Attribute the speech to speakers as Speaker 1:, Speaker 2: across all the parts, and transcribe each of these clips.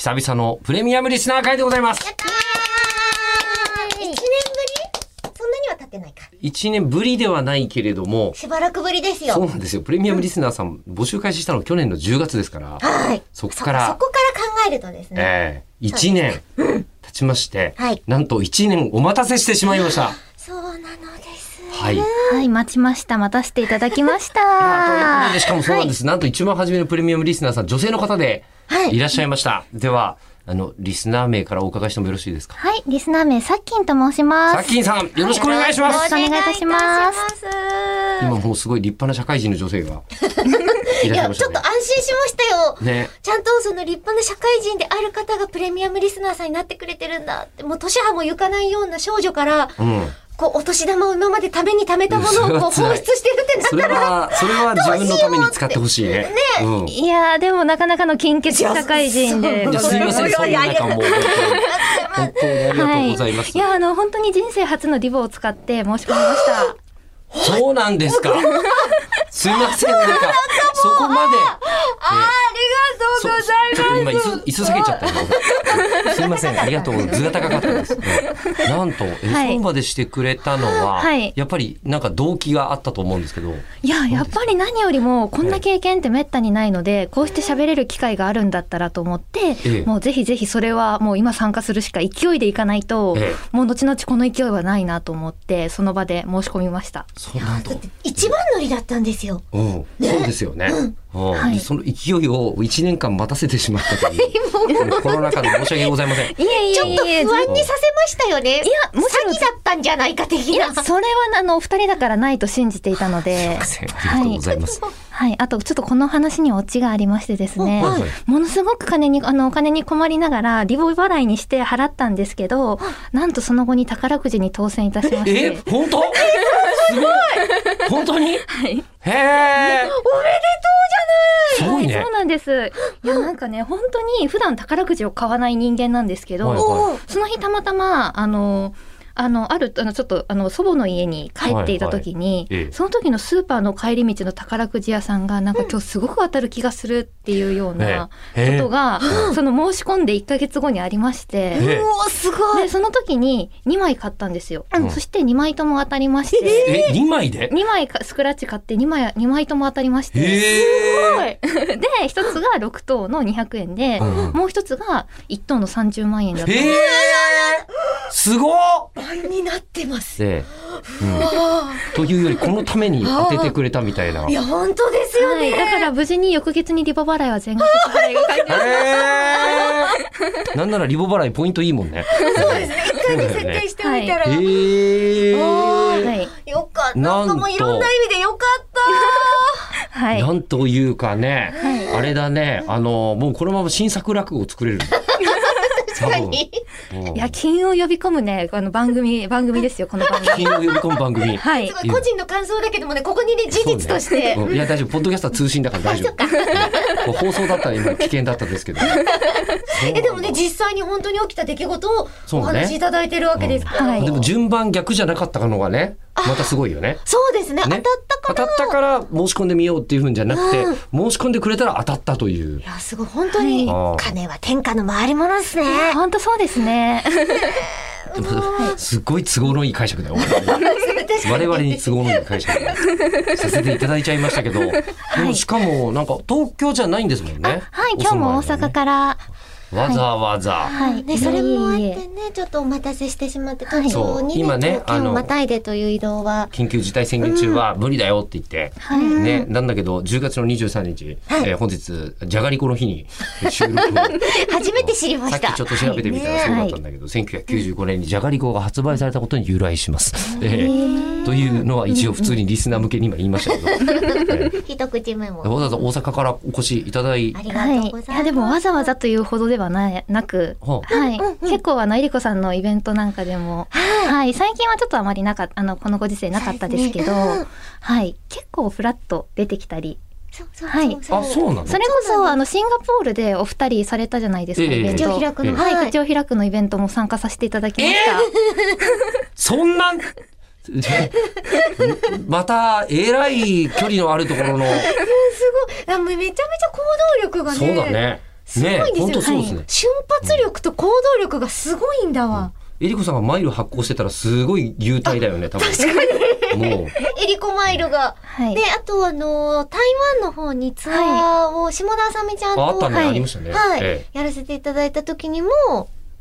Speaker 1: 久々のプレミアムリスナー会でございます。
Speaker 2: やったー一年ぶり？そんなには経ってないか。
Speaker 1: 1年ぶりではないけれども、
Speaker 2: しばらくぶりですよ。
Speaker 1: そうなんですよ。プレミアムリスナーさん募集開始したの去年の10月ですから、
Speaker 2: はい。
Speaker 1: そこから
Speaker 2: そこから考えるとですね。
Speaker 1: ええ1年経ちまして、
Speaker 2: はい
Speaker 1: なんと1年お待たせしてしまいました。
Speaker 2: そうなのです。
Speaker 1: はい。
Speaker 3: はい、待ちました。待たせていただきまし
Speaker 1: ということ
Speaker 3: た
Speaker 1: で、。しかもそうなんです。なんと一番初めのプレミアムリスナーさん、女性の方で
Speaker 2: はい
Speaker 1: いらっしゃいました。では、あの、リスナー名からお伺いしてもよろしいですか？
Speaker 3: はい、リスナー名、さっきんと申します。
Speaker 1: さっきんさん、よろしくお願いします。
Speaker 3: よろしくお願いいたします
Speaker 1: 今もうすごい立派な社会人の女性がい
Speaker 2: や、ちょっと。安心しましたよ。
Speaker 1: ね。
Speaker 2: ちゃんとその立派な社会人である方がプレミアムリスナーさんになってくれてるんだって、もう年派も行かないような少女から、
Speaker 1: うん。
Speaker 2: こう、お年玉を今までために貯めたものをこう 放出してるって
Speaker 1: それ
Speaker 2: なったら、
Speaker 1: は、それは自分のために使ってほしいね。うん。
Speaker 3: いやー、でもなかなかの金欠社会人で。
Speaker 1: いや、すいません、そんな中もう、本当に、本当にありがとうございます。
Speaker 3: いや、あの、本当に人生初のリボを使って申し込みました。
Speaker 1: そうなんですか？すいません、なんか、そこまで。ありがとうございます。ちょっと今、椅子、椅子下げちゃったよ。すいません、ありがとう。図が高かったです。うんなんと、え、
Speaker 3: はい
Speaker 1: そうまでしてくれたのは、
Speaker 3: はい
Speaker 1: やっぱり、なんか動機があったと思うんですけど。
Speaker 3: いや、やっぱり何よりも、こんな経験ってめったにないので、こうして喋れる機会があるんだったらと思って、
Speaker 1: ええ
Speaker 3: もうぜひぜひそれはもう今参加するしか勢いでいかないと、
Speaker 1: え
Speaker 3: もう後々この勢いはないなと思って、その場で申し込みました。
Speaker 1: そうなんと。
Speaker 2: 一番乗りだったんですよ。
Speaker 1: うん、そうですよね。うん
Speaker 3: はい
Speaker 1: でその勢いを1年間待たせてしまったという。コロナ禍で申し訳ございません。
Speaker 3: いえい
Speaker 2: ちょっと不安にさせましたよね。い
Speaker 3: やむしろ
Speaker 2: 詐欺だったんじゃないか的
Speaker 3: いや、
Speaker 2: な。
Speaker 3: それはあの、お二人だからないと信じていたので、
Speaker 1: すいませんありがとうございます。
Speaker 3: はい。あと、ちょっとこの話にオチがありましてですね。
Speaker 1: はい
Speaker 3: ものすごく金に、あの、お金に困りながら、リボ払いにして払ったんですけど、なんとその後に宝くじに当選いたしまして。
Speaker 1: え、本当？すごい。本当に？
Speaker 3: はい。
Speaker 1: へえ。すごいね
Speaker 3: そう。なんです。いや、なんかね、本当に普段宝くじを買わない人間なんですけど、
Speaker 1: はいはい
Speaker 3: その日たまたま、あの、あの、ある、あの、ちょっと、あの、祖母の家に帰っていた時に、
Speaker 1: はいはいええ
Speaker 3: その時のスーパーの帰り道の宝くじ屋さんが、なんか今日すごく当たる気がするっていうような
Speaker 1: ええ
Speaker 3: ことが、その申し込んで1ヶ月後にありまして、
Speaker 1: ええ
Speaker 2: おー、すごい。
Speaker 3: で、その時に2枚買ったんですよ。
Speaker 1: うん
Speaker 3: そして2枚とも当たりまして、
Speaker 1: え、2枚で
Speaker 3: ？2枚かスクラッチ買って2枚、2枚とも当たりまして、
Speaker 1: へえ。
Speaker 3: で、一つが6等の200円で、
Speaker 1: うん
Speaker 3: もう一つが1等の30万円だった。
Speaker 1: へえ。すごっ。
Speaker 2: 倍になってます。
Speaker 1: で、うん、というよりこのために当ててくれたみたいな。
Speaker 2: いや、本当ですよね。
Speaker 3: はい、だから無事に翌月にリボ払いは全額支払いが返って
Speaker 1: へえ。なんならリボ払いポイントいいもんね。
Speaker 2: そうですね。一回で設定してみたら。
Speaker 1: へえ。
Speaker 3: はい。
Speaker 2: よかった。
Speaker 1: なん
Speaker 2: かもういろんな意味でよかった。
Speaker 3: はい。
Speaker 1: なんというかね、あれだね、あの、もうこのまま新作落語を作れる。確
Speaker 2: かに。
Speaker 3: いや、金を呼び込むね、あの番組、番組ですよ、この番組。
Speaker 1: 金を呼び込む番組。
Speaker 3: はい。
Speaker 2: す。ごい個人の感想だけどもね、ここにね、事実として。
Speaker 1: うん。いや大丈夫。ポッドキャストは通信だから大丈夫。うん。放送だったら今危険だったですけど。
Speaker 2: え、でもね、実際に本当に起きた出来事を
Speaker 1: そうね。
Speaker 2: お話しいただいてるわけですから。
Speaker 3: はい。
Speaker 1: でも順番逆じゃなかったのがねまたすごいよね。
Speaker 2: そうですね。当た
Speaker 1: ね
Speaker 2: ったか
Speaker 1: 当たったから申し込んでみようっていうんじゃなくて、
Speaker 2: うん。
Speaker 1: 申し込んでくれたら当たったという。
Speaker 2: いや、すごい。本当に、
Speaker 1: はい。
Speaker 2: 金は天下の回り物ですね。
Speaker 3: 本当そうですね。
Speaker 1: すっごい都合のいい解釈だよ 我々に都合のいい解釈させていただいちゃいましたけど、でもしかもなんか東京じゃないんですもんね。
Speaker 3: はい、今日も大阪から、
Speaker 1: わざわざ、
Speaker 3: はい。
Speaker 2: ね、それもあって
Speaker 3: いえいえ
Speaker 2: ね、ちょっとお待たせしてしまって、
Speaker 1: そう。今ね
Speaker 2: 今日
Speaker 1: あの
Speaker 2: またいでという移動は。
Speaker 1: 緊急事態宣言中は無理だよって言って、
Speaker 3: はい。
Speaker 1: ね、なんだけど10月の23日、えー本日じゃがりこの日に収録を。
Speaker 2: 初めて知りました。
Speaker 1: さっきちょっと調べてみたらそうだったんだけど、1995年にじゃがりこが発売されたことに由来します。えーというのは一応普通にリスナー向けに今言いましたけど、えー。
Speaker 2: 一口目も。
Speaker 1: わざわざ大阪からお越しいただい
Speaker 2: ありが
Speaker 3: はい。い
Speaker 2: とうございます。
Speaker 3: や、でもわざわざというほどではななく、
Speaker 1: は
Speaker 3: はい。結構あの、えりこさんのイベントなんかでも、はい。最近はちょっとあまりなかった、あの、このご時世なかったですけど、
Speaker 2: ねうん
Speaker 3: はい。結構フラッと出てきたり、
Speaker 2: そうそう
Speaker 3: はい
Speaker 1: あそうなの？
Speaker 3: それこそ、あの、シンガポールでお二人されたじゃないですか、
Speaker 1: ええ
Speaker 3: イベント。
Speaker 2: 口を開くの
Speaker 3: はい、
Speaker 2: はい
Speaker 3: 口を開くのイベントも参加させていただきました。
Speaker 1: そんな またえらい距離のあるところの
Speaker 2: すごい。あもうめちゃめちゃ行動力がね。
Speaker 1: そうだ。ね
Speaker 2: すごいんですよ、
Speaker 1: 本当そうですね。
Speaker 2: 瞬発力と行動力がすごいんだわ。
Speaker 1: えりこさんがマイル発行してたらすごい優待だよね、多分。もう。
Speaker 2: エリコマイルが。
Speaker 3: はい
Speaker 2: で、あとあのー台湾の方にツアーを下田あさみちゃんと、
Speaker 1: ああったね、
Speaker 2: はい
Speaker 1: ありましたね。
Speaker 2: はい、
Speaker 1: え
Speaker 2: やらせていただいた時にも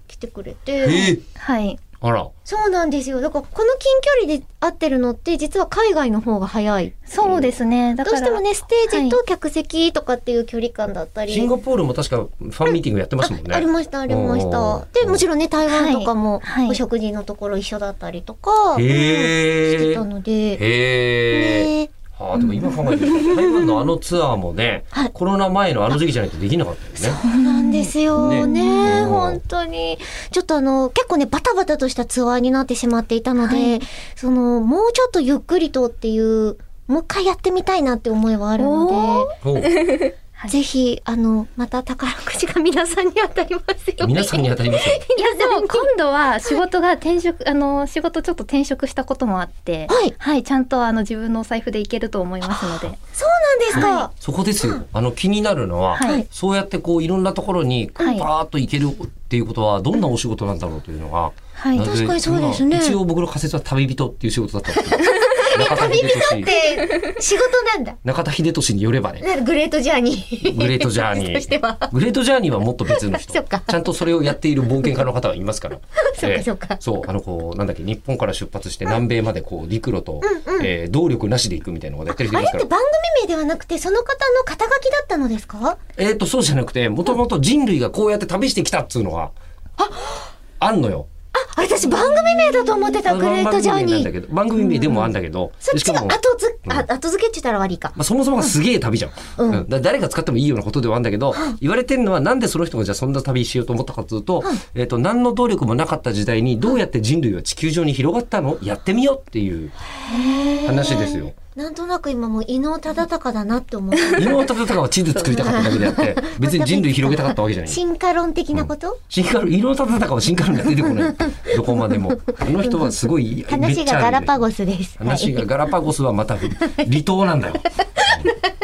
Speaker 2: 来てくれて。
Speaker 1: えええ
Speaker 3: はい
Speaker 1: あら。
Speaker 2: そうなんですよ。だからこの近距離で会ってるのって実は海外の方が早い。
Speaker 3: そうですねだから
Speaker 2: どうしてもね、ステージと客席とかっていう距離感だったり。
Speaker 1: シンガポールも確かファンミーティングやってますもんね。
Speaker 2: あありました、ありまし
Speaker 1: お
Speaker 2: た
Speaker 1: ー。
Speaker 2: で、もちろんね、台湾とかも
Speaker 3: はいはい
Speaker 2: お食事のところ一緒だったりとか、してたので、
Speaker 1: へえ。
Speaker 2: ね
Speaker 1: はあ、でも今考えてると台湾のあのツアーもね、
Speaker 2: はい。
Speaker 1: コロナ前のあの時期じゃないとできなかったよね。
Speaker 2: そうなんですよ。
Speaker 1: ね。
Speaker 2: ね。
Speaker 1: うん。
Speaker 2: 本当に。ちょっとあの、結構ね、バタバタとしたツアーになってしまっていたので、その、もうちょっとゆっくりとっていう、もう一回やってみたいなって思いはあるの
Speaker 1: お
Speaker 2: ぜひ、あの、また宝くじが皆さんに当たりますよ。
Speaker 1: 皆さんに当たりますよ。
Speaker 3: いやでも今度は仕事が転職あの仕事ちょっと転職したこともあって
Speaker 2: はい。
Speaker 3: ちゃんとあの自分のお財布でいけると思いますので。
Speaker 2: そうなんですか。
Speaker 3: は
Speaker 1: そこですよ。あの気になるのは、
Speaker 3: はい。
Speaker 1: そうやってこういろんなところにパ
Speaker 3: はい。
Speaker 1: ーッと行けるっていうことはどんなお仕事なんだろうというのが、
Speaker 3: はい。
Speaker 2: 確かにそうですね。
Speaker 1: まあ一応僕の仮説は旅人っていう仕事だったんですけど、中田秀俊
Speaker 2: で、仕事なんだ。
Speaker 1: 中田秀俊によればね。
Speaker 2: グレートジャーニー。
Speaker 1: グレートジャーニ。ー。グレートジャーニーはもっと別の人。ちゃんとそれをやっている冒険家の方はいますから。
Speaker 2: そっかそっか
Speaker 1: ええそう、あの、こう、なんだっけ、日本から出発して南米までこう、陸路と、えー動力なしで行くみたいなことやってる人いますから。
Speaker 2: あれって番組名ではなくて、その方の肩書きだったのですか？
Speaker 1: えっ、と、そうじゃなくて、もともと人類がこうやって旅してきたっつうのが、あんのよ。
Speaker 2: あ、私番組名だと思ってた、グレートジャーニー。
Speaker 1: だけど、番組名でもあんだけど、
Speaker 2: そっちが後付け、後付けって言ったら悪いか。
Speaker 1: まあ、そもそもがすげえ旅じゃん。
Speaker 2: うん。
Speaker 1: 誰が使ってもいいようなことではあるんだけど、言われてるのはなんでその人がじゃあそんな旅しようと思ったかというと、えっ、と、何の動力もなかった時代にどうやって人類は地球上に広がったの？やってみようっていう話ですよ。
Speaker 2: なんとなく今もう伊能忠敬だなって思って。
Speaker 1: 伊能忠敬は地図作りたかっただけであって、別に人類広げたかったわけじゃない。
Speaker 2: 進化論的なこと、
Speaker 1: 新カル、伊能忠敬は新カルには出てこない。どこまでも。あの人はすごい、め
Speaker 2: 話
Speaker 1: っちゃあるんで
Speaker 2: がガラパゴスです。
Speaker 1: 話が
Speaker 2: はい
Speaker 1: ガラパゴスはまた離島なんだよ。うん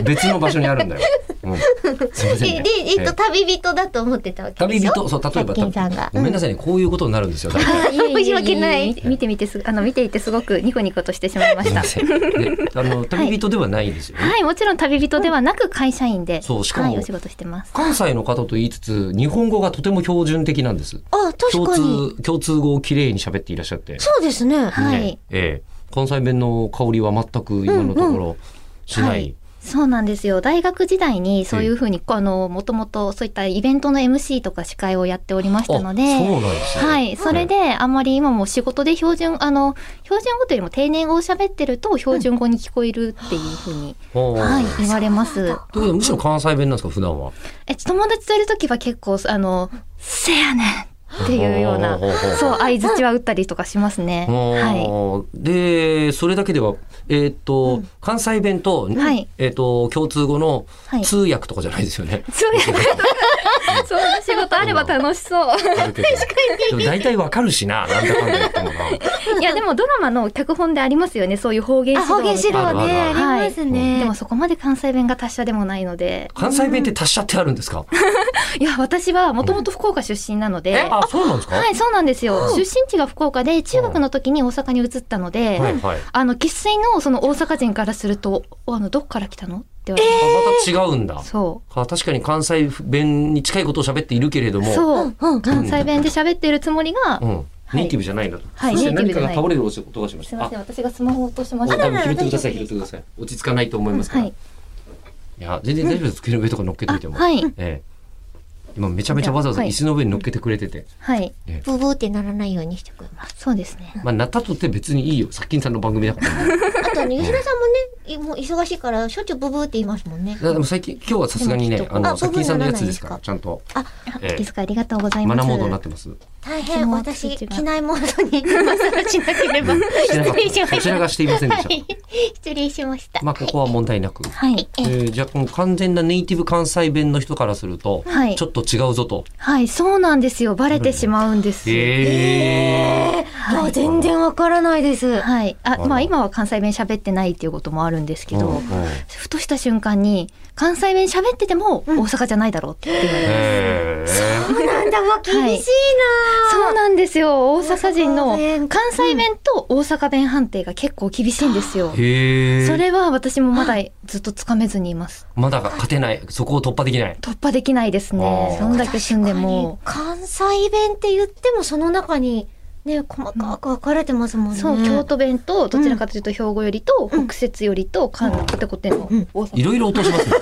Speaker 1: 別の場所にあるんだよ。うん、すいませんね
Speaker 2: で、で、えっと、
Speaker 1: え
Speaker 2: 旅人だと思ってたわけでしょ？
Speaker 1: 旅人、そう、例えば、
Speaker 2: 百均さんが。
Speaker 1: ごめんなさいね、こういうことになるんですよ。
Speaker 2: 申し訳ない
Speaker 3: 見てみてすあの見ていてすごくニコニコとしてしまいますした
Speaker 1: の、旅人ではないんですよね。
Speaker 3: はいもちろん旅人ではなく会社員で、
Speaker 1: そうしかも
Speaker 3: はい、お仕事してます
Speaker 1: 関西の方と言いつつ、日本語がとても標準的なんです。
Speaker 2: あ、確
Speaker 1: 共
Speaker 2: かに。
Speaker 1: 通、共通語をきれいに喋っていらっしゃって。
Speaker 2: そうですね。
Speaker 3: はい、
Speaker 1: ねええ関西弁の香りは全く今のところしない。
Speaker 3: はいそうなんですよ。大学時代にそういうふうに、あのもともとそういったイベントの MC とか司会をやっておりましたので
Speaker 1: あそうなんですね。
Speaker 3: はい、それであんまり今も仕事で標準あの標準語というよりも丁寧語を喋ってると標準語に聞こえるっていうふうに、はい、言われます。
Speaker 1: というむしろ関西弁なんですか？普段は。
Speaker 3: え友達といる時は結構あの「せやねん」っていうようなそう相づちは打ったりとかしますね。はい
Speaker 1: はでそれだけではえーっと、関西弁と,、
Speaker 3: はい
Speaker 1: えーっと共通語の
Speaker 3: はい
Speaker 1: 通訳とかじゃないですよね。
Speaker 3: そういうそんな仕事あれば楽しそう。
Speaker 1: 確かに。でも大体わかるしななんだかんだ言ってもな。
Speaker 3: いやでもドラマの脚本でありますよねそういう方言
Speaker 2: あ、
Speaker 3: 指導
Speaker 2: 方言指導ね、
Speaker 1: あ
Speaker 2: りますね。
Speaker 3: でもそこまで関西弁が達者でもないので
Speaker 1: 関西弁って達者ってあるんですか？
Speaker 3: いや私はもともと福岡出身なので、
Speaker 1: えあそうなんですか？
Speaker 3: はいそうなんですよ出身地が福岡で中学の時に大阪に移ったので、
Speaker 1: はいはい。
Speaker 3: あの生粋のその大阪人からするとあのどっから来たのって言われて、
Speaker 1: あまた違うんだ。
Speaker 3: そ
Speaker 1: あ確かに関西弁に近いことを喋っているけれども、
Speaker 3: うそう、
Speaker 2: うんうん
Speaker 3: 関西弁で喋ってるつもりが、
Speaker 1: うん、ネイティブじゃないんだと。
Speaker 3: はい
Speaker 1: そして何か
Speaker 3: ネイティブじゃない
Speaker 1: が倒れる音がしました。
Speaker 3: すみません私がスマホを落としま
Speaker 1: あ、
Speaker 3: した
Speaker 1: 多分拾ってください、拾ってください。落ち着かないと思いますから。
Speaker 3: はい
Speaker 1: いや、全然大丈夫です。机の上とか乗っけといても。
Speaker 3: はい
Speaker 1: ええ。今めちゃめちゃわざわざ
Speaker 3: はい
Speaker 1: 椅子の上に乗っけてくれてて。
Speaker 3: はい
Speaker 2: ブブーってならないようにしてくれます。
Speaker 3: そうですね
Speaker 1: まあ、なったとって別にいいよ。殺菌さんの番組だから。
Speaker 2: あと ね、吉田さんもね、いもう忙しいから、しょっちゅうブブーって言いますもんね。
Speaker 1: でも最近、今日はさすがにねあの、
Speaker 2: あ
Speaker 1: 殺菌さんのやつ
Speaker 2: 僕
Speaker 1: ですから、ちゃんと。
Speaker 2: あ、
Speaker 1: え
Speaker 3: お気遣いありがとうござ
Speaker 1: え、
Speaker 3: います
Speaker 1: マナーモードになってます。
Speaker 2: 大変私機内モードに今更しなければ 失礼しました。
Speaker 1: こちらがしていませんでした。
Speaker 2: はい。失礼しました。
Speaker 1: まあここは問題なく。
Speaker 3: はい。
Speaker 1: えーじゃあこの完全なネイティブ関西弁の人からすると、
Speaker 3: はい。
Speaker 1: ちょっと違うぞと。
Speaker 3: はい、そうなんですよ。バレてしまうんです。
Speaker 1: え
Speaker 2: い。や全然わからないです。
Speaker 3: はい。あ、まあ今は関西弁喋ってないっていうこともあるんですけど、
Speaker 1: うんうん。
Speaker 3: ふとした瞬間に関西弁喋ってても大阪じゃないだろうって言われます。
Speaker 2: そうなんだ。わ厳しいな、
Speaker 3: そうなんですよ。大阪人の関西弁と大阪弁判定が結構厳しいんですよ。それは私もまだずっとつかめずにいます。
Speaker 1: まだ勝てない。そこを突破できない。
Speaker 3: 突破できないですね。
Speaker 1: あー
Speaker 3: どんだけ住んでも。
Speaker 2: 関西弁って言ってもその中にね細かく分かれてますもんね、
Speaker 3: そう、京都弁とどちらかというと兵庫よりと北摂よりと関東コテコテの。
Speaker 1: いろいろ落としますね。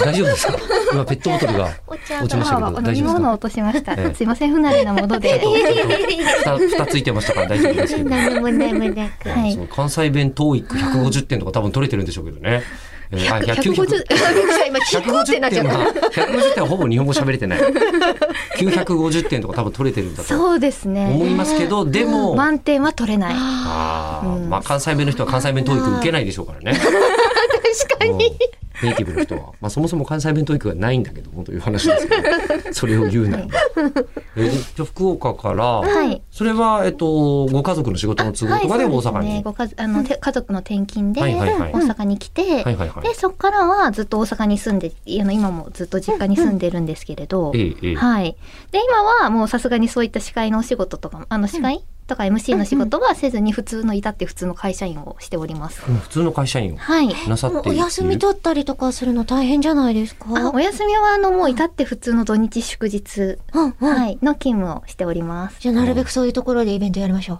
Speaker 1: 大丈夫ですか？今ペットボトルが落ちましたけど大丈夫ですか？
Speaker 3: 飲み物を落としました。
Speaker 1: ええ。
Speaker 3: すいません、不慣れなもので。
Speaker 1: ちょっと蓋蓋ついてましたから大丈夫ですけど。
Speaker 2: 何もないもなく。
Speaker 3: はい。
Speaker 1: そう関西弁 TOEIC150 点とか多分取れてるんでしょうけどね。えーあいや
Speaker 3: 150
Speaker 1: 900
Speaker 2: 今聞こうってなっちゃ
Speaker 1: 150
Speaker 2: った
Speaker 1: 点は150点はほぼ日本語喋れてない。950点とか多分取れてるんだと
Speaker 3: そうですね。
Speaker 1: 思いますけど、でも、
Speaker 3: 満点は取れない。
Speaker 1: あー
Speaker 3: うん
Speaker 1: まあ関西弁の人は関西弁 TOEIC 受けないでしょうからね。
Speaker 2: 確かに。
Speaker 1: うん。ネイティブの人は、まあ、そもそも関西弁 TOEIC がないんだけどもという話ですけどそれを言うなら、えでじゃあ福岡から、
Speaker 3: はい。
Speaker 1: それは、えっと、ご家族の仕事の都合とかで大阪に、
Speaker 3: はいね、ご家族あの、て家族の転勤で大阪に来て、でそこからはずっと大阪に住んであの今もずっと実家に住んでるんですけれど、はい。で今はもうさすがにそういった司会のお仕事とかあの司会、とか MC の仕事はせずに普通の至って普通の会社員をしております。
Speaker 1: うん普通の会社員を
Speaker 3: はい。
Speaker 1: なさっている
Speaker 2: お休み取ったりとかするの大変じゃないですか？
Speaker 3: あお休みはあのもう至って普通の土日祝日、
Speaker 2: うんうん
Speaker 3: はい、の勤務をしております。
Speaker 2: じゃあなるべくそういうところでイベントやりましょう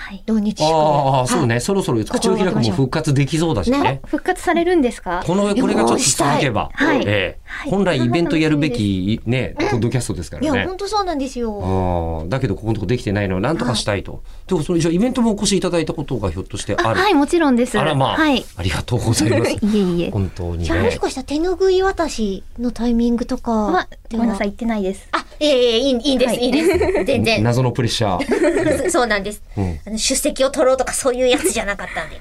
Speaker 3: はい。
Speaker 2: 土日祝で
Speaker 1: ああそうね、
Speaker 2: はい
Speaker 1: そろそろ口を開くも復活できそうだしね
Speaker 2: ね
Speaker 3: 復活されるんですか？
Speaker 1: このこれがちょっと続けば、
Speaker 3: はい
Speaker 1: ええ
Speaker 3: はい
Speaker 1: 本来イベントやるべきねポッドキャストですからね
Speaker 2: いや本。当そうなんですよ
Speaker 1: ああだけどここのとこできてないのをなんとかしたいと。でもそれじゃあイベントもお越しいただいたことがひょっとしてある？
Speaker 3: はい、もちろんです。
Speaker 1: あらまあ、
Speaker 3: はい。
Speaker 1: ありがとうございます。
Speaker 3: いえいえ。
Speaker 1: 本当にね
Speaker 2: じゃあもし。かしたら手拭い渡しのタイミングとか
Speaker 3: は、
Speaker 2: で
Speaker 3: ごめんなさい、言ってないです。
Speaker 2: あいえいえいいいいんです、
Speaker 3: はい
Speaker 2: い、いです全然
Speaker 1: 謎のプレッシャー。
Speaker 2: そうなんです、
Speaker 1: うん
Speaker 2: あの出席を取ろうとかそういうやつじゃなかったんで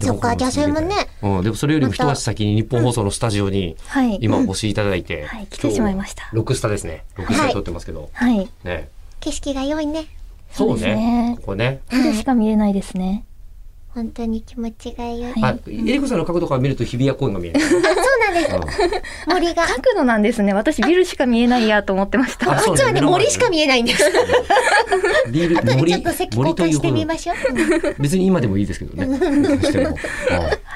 Speaker 2: そっかじゃあそれもね。
Speaker 1: うん、でもそれよりも一足先に日本放送のスタジオに
Speaker 3: はい。
Speaker 1: 今お越しいただいて。
Speaker 3: はい来てしまいました
Speaker 1: ロックスタですね。ロックスタ撮ってますけど。
Speaker 3: はい。
Speaker 1: ね。
Speaker 2: 景色が良いね
Speaker 1: そう
Speaker 3: そうです
Speaker 1: ね
Speaker 3: ね。
Speaker 1: ここね。
Speaker 3: これしか見えないですね。
Speaker 2: 本当に気持ちが良い、
Speaker 3: はい
Speaker 1: あ、えりこさんの角度から見ると日比谷公園が見える。
Speaker 2: そうなんです
Speaker 1: うん
Speaker 2: 森が
Speaker 3: 角度なんですね。私ビルしか見えないやと思ってました。
Speaker 1: あそう
Speaker 2: こっちはね森しか見えないんです
Speaker 1: ビール森
Speaker 2: ちょっと席
Speaker 1: 森
Speaker 2: 交換して
Speaker 4: みましょう。
Speaker 1: 別に今でもいいですけどね。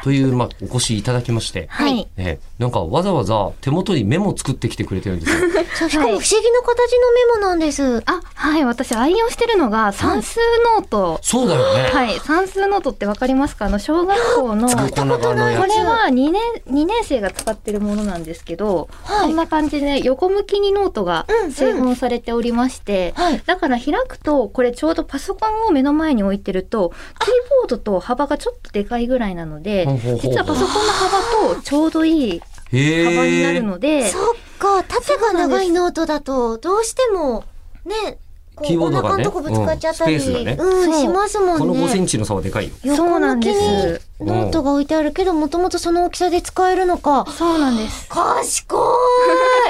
Speaker 1: というまあお越しいただきまして。
Speaker 3: はい。
Speaker 1: ね、なんかわざわざ手元にメモ作ってきてくれてるんですよ。
Speaker 2: そうしかも不思議な形のメモなんです、
Speaker 3: あ、はい。私愛用してるのが算数ノート。
Speaker 1: そうだよね。
Speaker 3: はい。算数ノートってわかりますか？あの、小学校の。これは2年、2年生が使ってるものなんですけど、こんな感じで横向きにノートが
Speaker 2: うんうん。
Speaker 3: 製本されておりまして、
Speaker 2: はい。
Speaker 3: だから開くと、これちょうどパソコンを目の前に置いてると、キーボードと幅がちょっとでかいぐらいなので実はパソコンの幅とちょうどいい
Speaker 1: へ
Speaker 3: 幅になる
Speaker 1: え。
Speaker 3: ので、
Speaker 2: そっか。縦が長いノートだとどうしてもね
Speaker 1: キーボードがね
Speaker 2: お腹のとこぶつかっちゃったり、
Speaker 1: うん。スペースがね。
Speaker 2: うんしますもんね。
Speaker 1: この5センチの差はでかいよ。
Speaker 3: そうなんです。
Speaker 2: 横向きにノートが置いてあるけどもともとその大きさで使えるのか
Speaker 3: そうなんです。
Speaker 2: 賢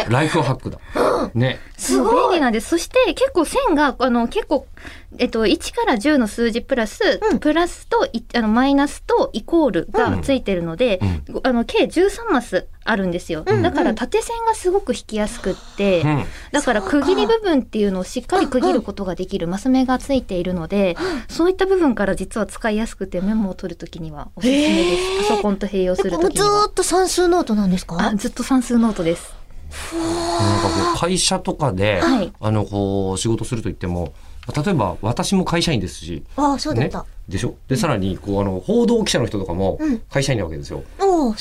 Speaker 2: い
Speaker 1: ライフハックだ。ね。
Speaker 3: すごい便利なんです。そして結構線が、あの、結構、えっと、1から10の数字プラス、
Speaker 2: うん
Speaker 3: プラスと、いあの、マイナスとイコールがついてるので、
Speaker 1: うん
Speaker 3: あの、計13マスあるんですよ。
Speaker 2: うん
Speaker 3: だから縦線がすごく引きやすくって、
Speaker 1: うん。
Speaker 3: だから区切り部分っていうのをしっかり区切ることができるマス目がついているので、そういった部分から実は使いやすくてメモを取るときにはおすすめです。パソコンと併用するときには
Speaker 2: ー。っと算数ノートなんですか？
Speaker 3: あ、ずっと算数ノートです。
Speaker 1: なんかこう会社とかで、
Speaker 3: はい
Speaker 1: あのこう仕事すると言っても例えば私も会社員ですし、
Speaker 2: あそうだっ
Speaker 1: ね
Speaker 2: た、、
Speaker 1: でしょ？でさらにこうあの報道記者の人とかも
Speaker 2: うん。
Speaker 1: 会社員なわけですよ、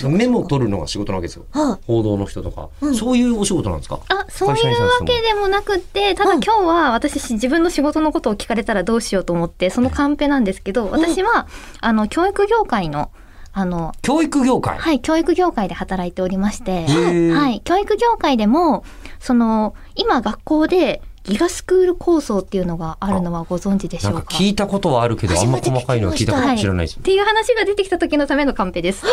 Speaker 1: メモ取るのが仕事なわけですよ。
Speaker 2: は
Speaker 1: 報道の人とか、
Speaker 2: うん。
Speaker 1: そういうお仕事なんですか？
Speaker 3: あ、そういうわけでもなくって、ただ今日は私し自分の仕事のことを聞かれたらどうしようと思って、そのカンペなんですけど、私は、あの、教育業界の、あの、
Speaker 1: 教育業界、
Speaker 3: はい、教育業界で働いておりまして、
Speaker 1: ー。
Speaker 3: はい、教育業界でも、その、今学校でギガスクール構想っていうのがあるのはご存知でしょうか？
Speaker 1: か聞いたことはあるけど、あんま細かいのは聞いたこと知らないです。
Speaker 3: っ。ていう話が出てきた時のためのカンペです。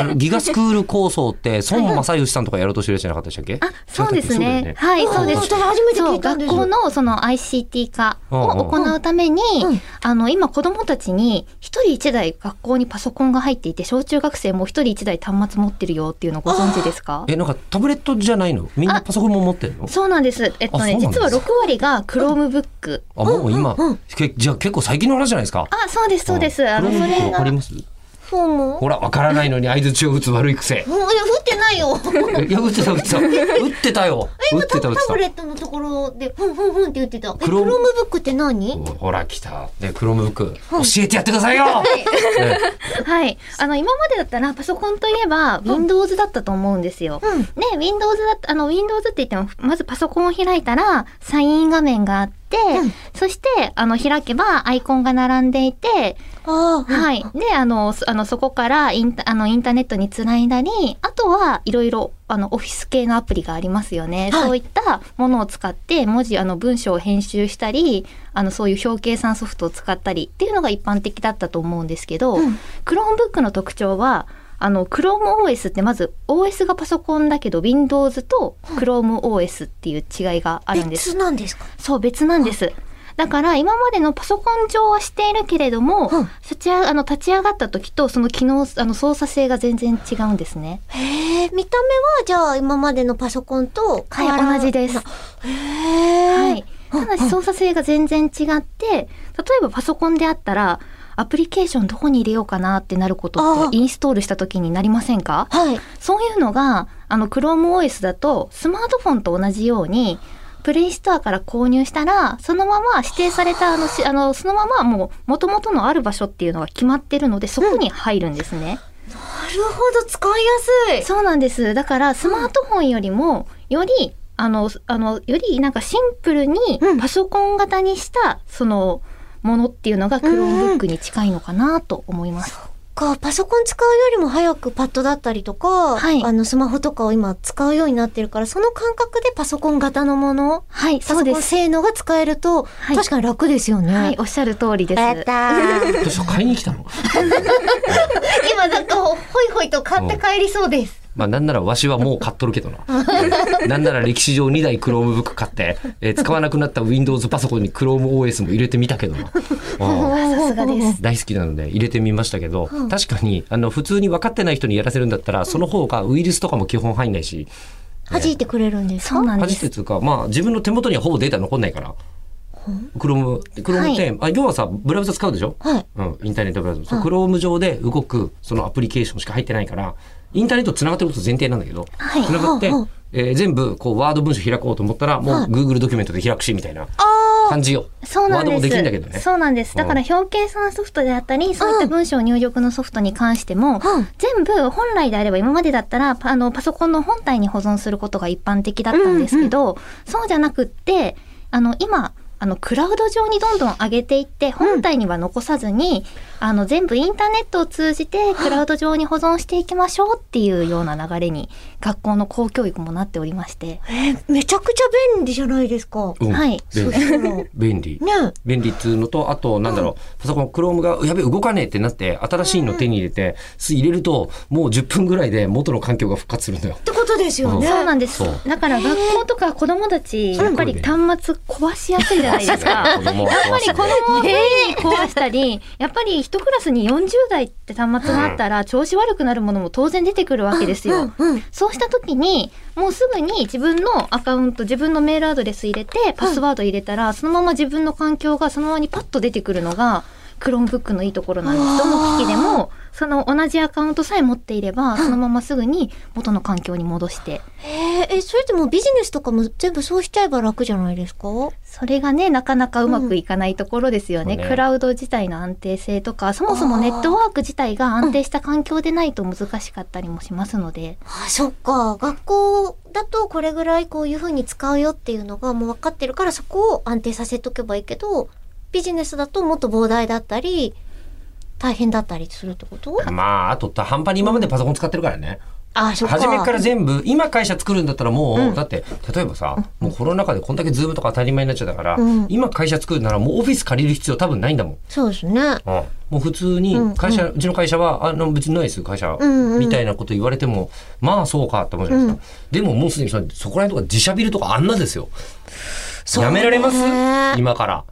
Speaker 1: あのギガスクール構想って、孫正義さんとかやろうとしてるじゃなかったでしたっけ？
Speaker 3: あ、そうです
Speaker 1: そうだよ
Speaker 3: ね。はい、そうです。
Speaker 2: 初めて聞いたんです
Speaker 3: 学校のその ICT 化を行うために、
Speaker 2: うん
Speaker 3: あの今子供たちに一人一台学校にパソコンが入っていて小中学生も一人一台端末持ってるよっていうのご存知ですか？
Speaker 1: え、なんかタブレットじゃないの？みんなパソコンも持ってるの？
Speaker 3: そうなんです。えっとね
Speaker 1: あそうなんです
Speaker 3: 実は6割が Chromebook。
Speaker 1: あ、もう今、
Speaker 2: うんうん
Speaker 1: けじゃあ結構最近の話じゃないですか。
Speaker 3: あ、そうですそうです。あのそ
Speaker 1: これ
Speaker 3: れが
Speaker 1: わかります？ほら、わからないのに合図を打つ悪い癖。
Speaker 2: もういや、降ってないよ。
Speaker 1: いや、打ってた、打ってた。打ってたよ。打ってた、打って
Speaker 2: タブレットのところで、ふんふんふんって言ってた。え、ク
Speaker 1: ク
Speaker 2: ロームブックって何？
Speaker 1: た。ほら、来た。で、クロムブック。教えてやってくださいよね
Speaker 3: はい。あの、今までだったらパソコンといえば Windows だったと思うんですよ。
Speaker 2: うん。
Speaker 3: ね、Windows だった、あの、Windows って言っても、まずパソコンを開いたら、サイン画面があって、
Speaker 2: うん
Speaker 3: そして、あの、開けばアイコンが並んでいて、はい。で、あの、そあの、そこからインタ、あの、インターネットにつないだり、あとはいろいろ、あの、オフィス系のアプリがありますよね。
Speaker 2: はい
Speaker 3: そういったものを使って、文字、あの、文章を編集したり、あの、そういう表計算ソフトを使ったりっていうのが一般的だったと思うんですけど、
Speaker 2: うん
Speaker 3: Chromebook の特徴は、あの、ChromeOS ってまず OS がパソコンだけど Windows と ChromeOS っていう違いがあるんです。
Speaker 2: 別なんですか？
Speaker 3: そう、別なんです。だから今までのパソコン上はしているけれども、
Speaker 2: うん
Speaker 3: 立ちああの立ち上がった時とその機能あの操作性が全然違うんですね。
Speaker 2: へえ、見た目はじゃあ今までのパソコンと変わら
Speaker 3: はい、同じです。
Speaker 2: へえ。
Speaker 3: はい。ただし操作性が全然違って、例えばパソコンであったら、アプリケーションどこに入れようかなってなることってインストールした時になりませんか？
Speaker 2: はい。
Speaker 3: そういうのが、あの、ChromeOS だと、スマートフォンと同じように、プレイストアから購入したら、そのまま指定された、あの、しあのそのままもう、元々のある場所っていうのが決まってるので、そこに入るんですね。
Speaker 2: なるほど、使いやすい。
Speaker 3: そうなんです。だから、スマートフォンよりも、より、あの、あの、よりなんかシンプルに
Speaker 2: うん
Speaker 3: パソコン型にした、その、ものっていうのが Chromebook に近いのかなと思います。
Speaker 2: か、パソコン使うよりも早くパッドだったりとか、
Speaker 3: はい
Speaker 2: あの、スマホとかを今使うようになってるから、その感覚でパソコン型のもの、
Speaker 3: はい、
Speaker 2: パソコン
Speaker 3: そうです。
Speaker 2: 性能が使えると、
Speaker 3: はい
Speaker 2: 確かに楽ですよね。
Speaker 3: はい、おっしゃる通りです。
Speaker 2: やったー。
Speaker 1: どうした買いに来たの
Speaker 2: 今なんか、ほいほいと買って帰りそうです。
Speaker 1: まあなんならわしはもう買っとるけどな。なんなら歴史上2台 Chromebook 買って、えー使わなくなった Windows パソコンに ChromeOS も入れてみたけどな。
Speaker 3: さすがです。
Speaker 1: 大好きなので入れてみましたけど、確かにあの普通に分かってない人にやらせるんだったら、その方がウイルスとかも基本入んないし、
Speaker 2: 弾いてくれるんですか？
Speaker 3: そうなん
Speaker 1: 弾
Speaker 3: です。
Speaker 1: いてつうか、まあ自分の手元にはほぼデータ残んないから。クローム、クロームって、あ要はさ、ブラウザ使うでしょ？
Speaker 2: はい。
Speaker 1: うん、インターネットブラウザ。クローム上で動く、そのアプリケーションしか入ってないから、インターネット繋がってること前提なんだけど、
Speaker 3: はい
Speaker 1: 繋がってえー全部、こう、ワード文章開こうと思ったら、もう Google ドキュメントで開くし、みたいな
Speaker 2: あ
Speaker 1: 感じよ。
Speaker 3: そうなんです。
Speaker 1: ワードもできんだけどね。
Speaker 3: そうなんです。だから表計算ソフトであったり、そういった文章入力のソフトに関しても、
Speaker 2: うん
Speaker 3: 全部本来であれば今までだったらパあのパソコンの本体に保存することが一般的だったんですけど、そうじゃなくってあの今あのクラウド上にどんどん上げていって本体には残さずに、あの全部インターネットを通じてクラウド上に保存していきましょうっていうような流れに学校の公教育もなっておりまして、
Speaker 2: えーめちゃくちゃ便利じゃないですか。
Speaker 1: うん
Speaker 3: はい
Speaker 1: 便利。
Speaker 2: ね
Speaker 1: 便利。
Speaker 2: え。
Speaker 1: 便利っていうのと、あと、なんだろう、パソコン、クロームが、やべえ、動かねえってなって、新しいの手に入れて、す入れると、もう10分ぐらいで元の環境が復活するんだよ
Speaker 2: っ。てことですよね。
Speaker 3: そうなんです。だから学校とか子供たち、やっぱり端末壊しやすいじゃないですか。やっぱり子供を壊したり、やっぱり一クラスに40台って端末があったら調子悪くなるものも当然出てくるわけですよ。
Speaker 2: うんうん。
Speaker 3: そうした時に、もうすぐに自分のアカウント、自分のメールアドレス入れて、パスワード入れたら、そのまま自分の環境がそのままにパッと出てくるのが、Chromebook のいいところなんです。どの機器でも、その同じアカウントさえ持っていれば、そのまますぐに元の環境に戻して。
Speaker 2: へえ、え、それってもうビジネスとかも全部そうしちゃえば楽じゃないですか？
Speaker 3: それがね、なかなかうまくいかないところですよね。
Speaker 1: うん
Speaker 3: クラウド自体の安定性とか、そもそもネットワーク自体が安定した環境でないと難しかったりもしますので。
Speaker 2: あ、そっか。学校だとこれぐらいこういう風に使うよっていうのがもう分かってるからそこを安定させとけばいいけど、ビジネスだともっと膨大だったり、大変だったりするってこと？
Speaker 1: まあ、あと、半端に今までパソコン使ってるからね。
Speaker 2: あ、そっか。
Speaker 1: 初めから全部今会社作るんだったらもう、
Speaker 2: うん。
Speaker 1: だって例えばさ、もうコロナ禍でこんだけズームとか当たり前になっちゃったから、
Speaker 2: うん。
Speaker 1: 今会社作るならもうオフィス借りる必要多分ないんだもん。
Speaker 2: そうですね。
Speaker 1: うん。もう普通に会社、うちの会社はあの別にないです会社、
Speaker 2: んうん。
Speaker 1: みたいなこと言われてもまあそうかって思うじゃないですか、でももうすでにそこら辺とか自社ビルとかあんなですよ。やめられます？今から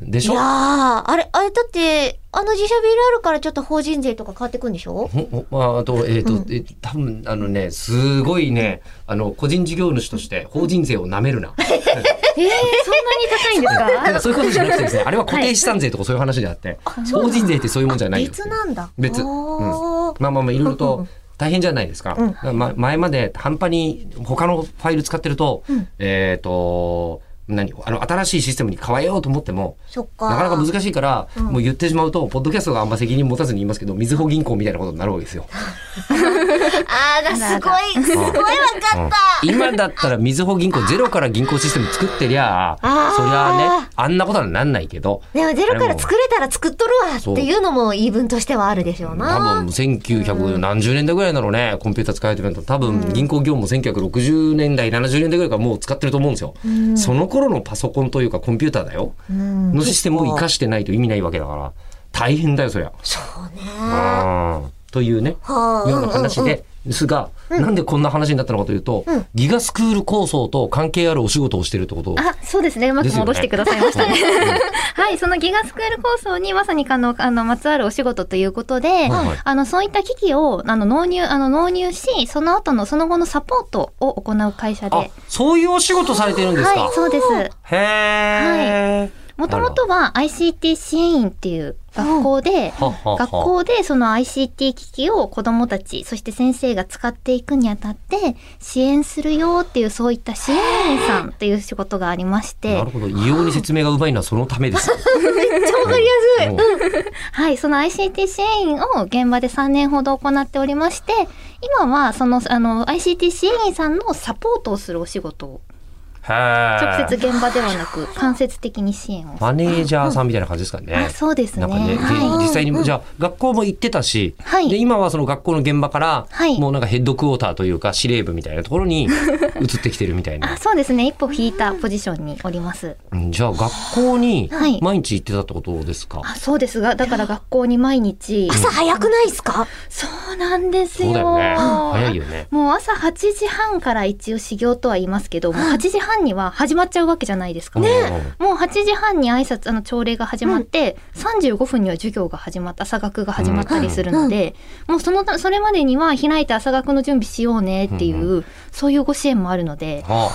Speaker 1: でしょ？
Speaker 2: いやー、あれ、あれだって、あの自社ビルあるからちょっと法人税とか変わってくんでしょ？
Speaker 1: まあ、あと、えっ、と、え多分あのね、すごいね、あの、個人事業主として法人税を舐めるな。
Speaker 3: えー、そんなに高いんです
Speaker 1: だか
Speaker 3: から
Speaker 1: そういうことじゃなくてですね、あれは固定資産税とかそういう話であって、法人税ってそういうもんじゃないよ。
Speaker 2: 別なんだ。
Speaker 1: 別。
Speaker 2: おー。
Speaker 1: まあまあまあ、いろいろ
Speaker 2: うんう
Speaker 1: と
Speaker 2: ん。
Speaker 1: 大変じゃないですか。
Speaker 2: うん。
Speaker 1: ま、前まで半端に他のファイル使ってると、
Speaker 2: うん。
Speaker 1: えっ、と、何あの、新しいシステムに変えようと思っても、
Speaker 2: そっか。
Speaker 1: なかなか難しいから、
Speaker 2: うん
Speaker 1: もう言ってしまうと、ポッドキャストがあんま責任持たずに言いますけど、みずほ銀行みたいなことになるわけですよ。
Speaker 2: あーだ、すごい、すごいわかった。
Speaker 1: 今だったらみずほ銀行ゼロから銀行システム作ってりゃそりゃあねあんなことはなんないけど
Speaker 2: でもゼロから作れたら作っとるわっていうのも言い分としてはあるでしょう
Speaker 1: 多
Speaker 2: な。
Speaker 1: 分1900何十年代ぐらいだろうねコンピューター使えてると多分銀行業務も1960年代70年代ぐらいからもう使ってると思うんですよ、その頃のパソコンというかコンピューターだよ。
Speaker 2: うん。
Speaker 1: のシステムを活か。してないと意味ないわけだから。大変だよそりゃ。
Speaker 2: そうね。
Speaker 1: うん。というね
Speaker 2: はあ。
Speaker 1: ような話で。ですが、なんでこんな話になったのかというと、
Speaker 2: うん
Speaker 1: ギガスクール構想と関係あるお仕事をしてるってことを
Speaker 3: あ、そうですね。うまく戻してくださいましたね。はい、そのギガスクール構想にまさにあの、あの、まつわるお仕事ということで、
Speaker 1: はい
Speaker 3: あの、そういった機器を、あの、納入、あの、納入し、その後の、その後のサポートを行う会社
Speaker 1: あ
Speaker 3: で。
Speaker 1: そういうお仕事されてるんですか、
Speaker 3: はい、そうです。
Speaker 1: へえ。
Speaker 3: もともとは ICT 支援員っていう学校で、学校でその ICT 機器を子どもたちそして先生が使っていくにあたって支援するよっていうそういった支援員さんっていう仕事がありまして
Speaker 1: なるほど。異様に説明がうまいのはそのためです。
Speaker 2: めっちゃわかりやすい。
Speaker 1: うん
Speaker 3: はいその ICT 支援員を現場で3年ほど行っておりまして今はそのあの ICT 支援員さんのサポートをするお仕事を直接現場ではなく間接的に支援を
Speaker 1: マネージャーさんみたいな感じですかね。
Speaker 3: あそうですね。
Speaker 1: なんかね、で
Speaker 3: はい。
Speaker 1: 実際に、じゃあ学校も行ってたし、
Speaker 3: はい。
Speaker 1: で今はその学校の現場から、
Speaker 3: はい。
Speaker 1: もうなんかヘッドクォーターというか司令部みたいなところに 移ってきてるみたいな。
Speaker 3: あ。そうですね。一歩引いたポジションにおります。
Speaker 1: うんじゃあ学校に
Speaker 3: はい。
Speaker 1: 毎日行ってたってことですか？
Speaker 3: あそうですがだから学校に毎日。
Speaker 2: 朝早くないですか？
Speaker 3: そうなんですよ。
Speaker 1: そうだよね。早いよね。
Speaker 3: もう朝8時半から一応始業とは言いますけど、もう8時半には始まっちゃうわけじゃないですか。
Speaker 1: ね。
Speaker 3: もう8時半に挨拶あの朝礼が始まって、35分には授業が始まった朝学が始まったりするので、もうそのそれまでには開いて朝学の準備しようねっていう、そういうご支援もあるので、
Speaker 1: あ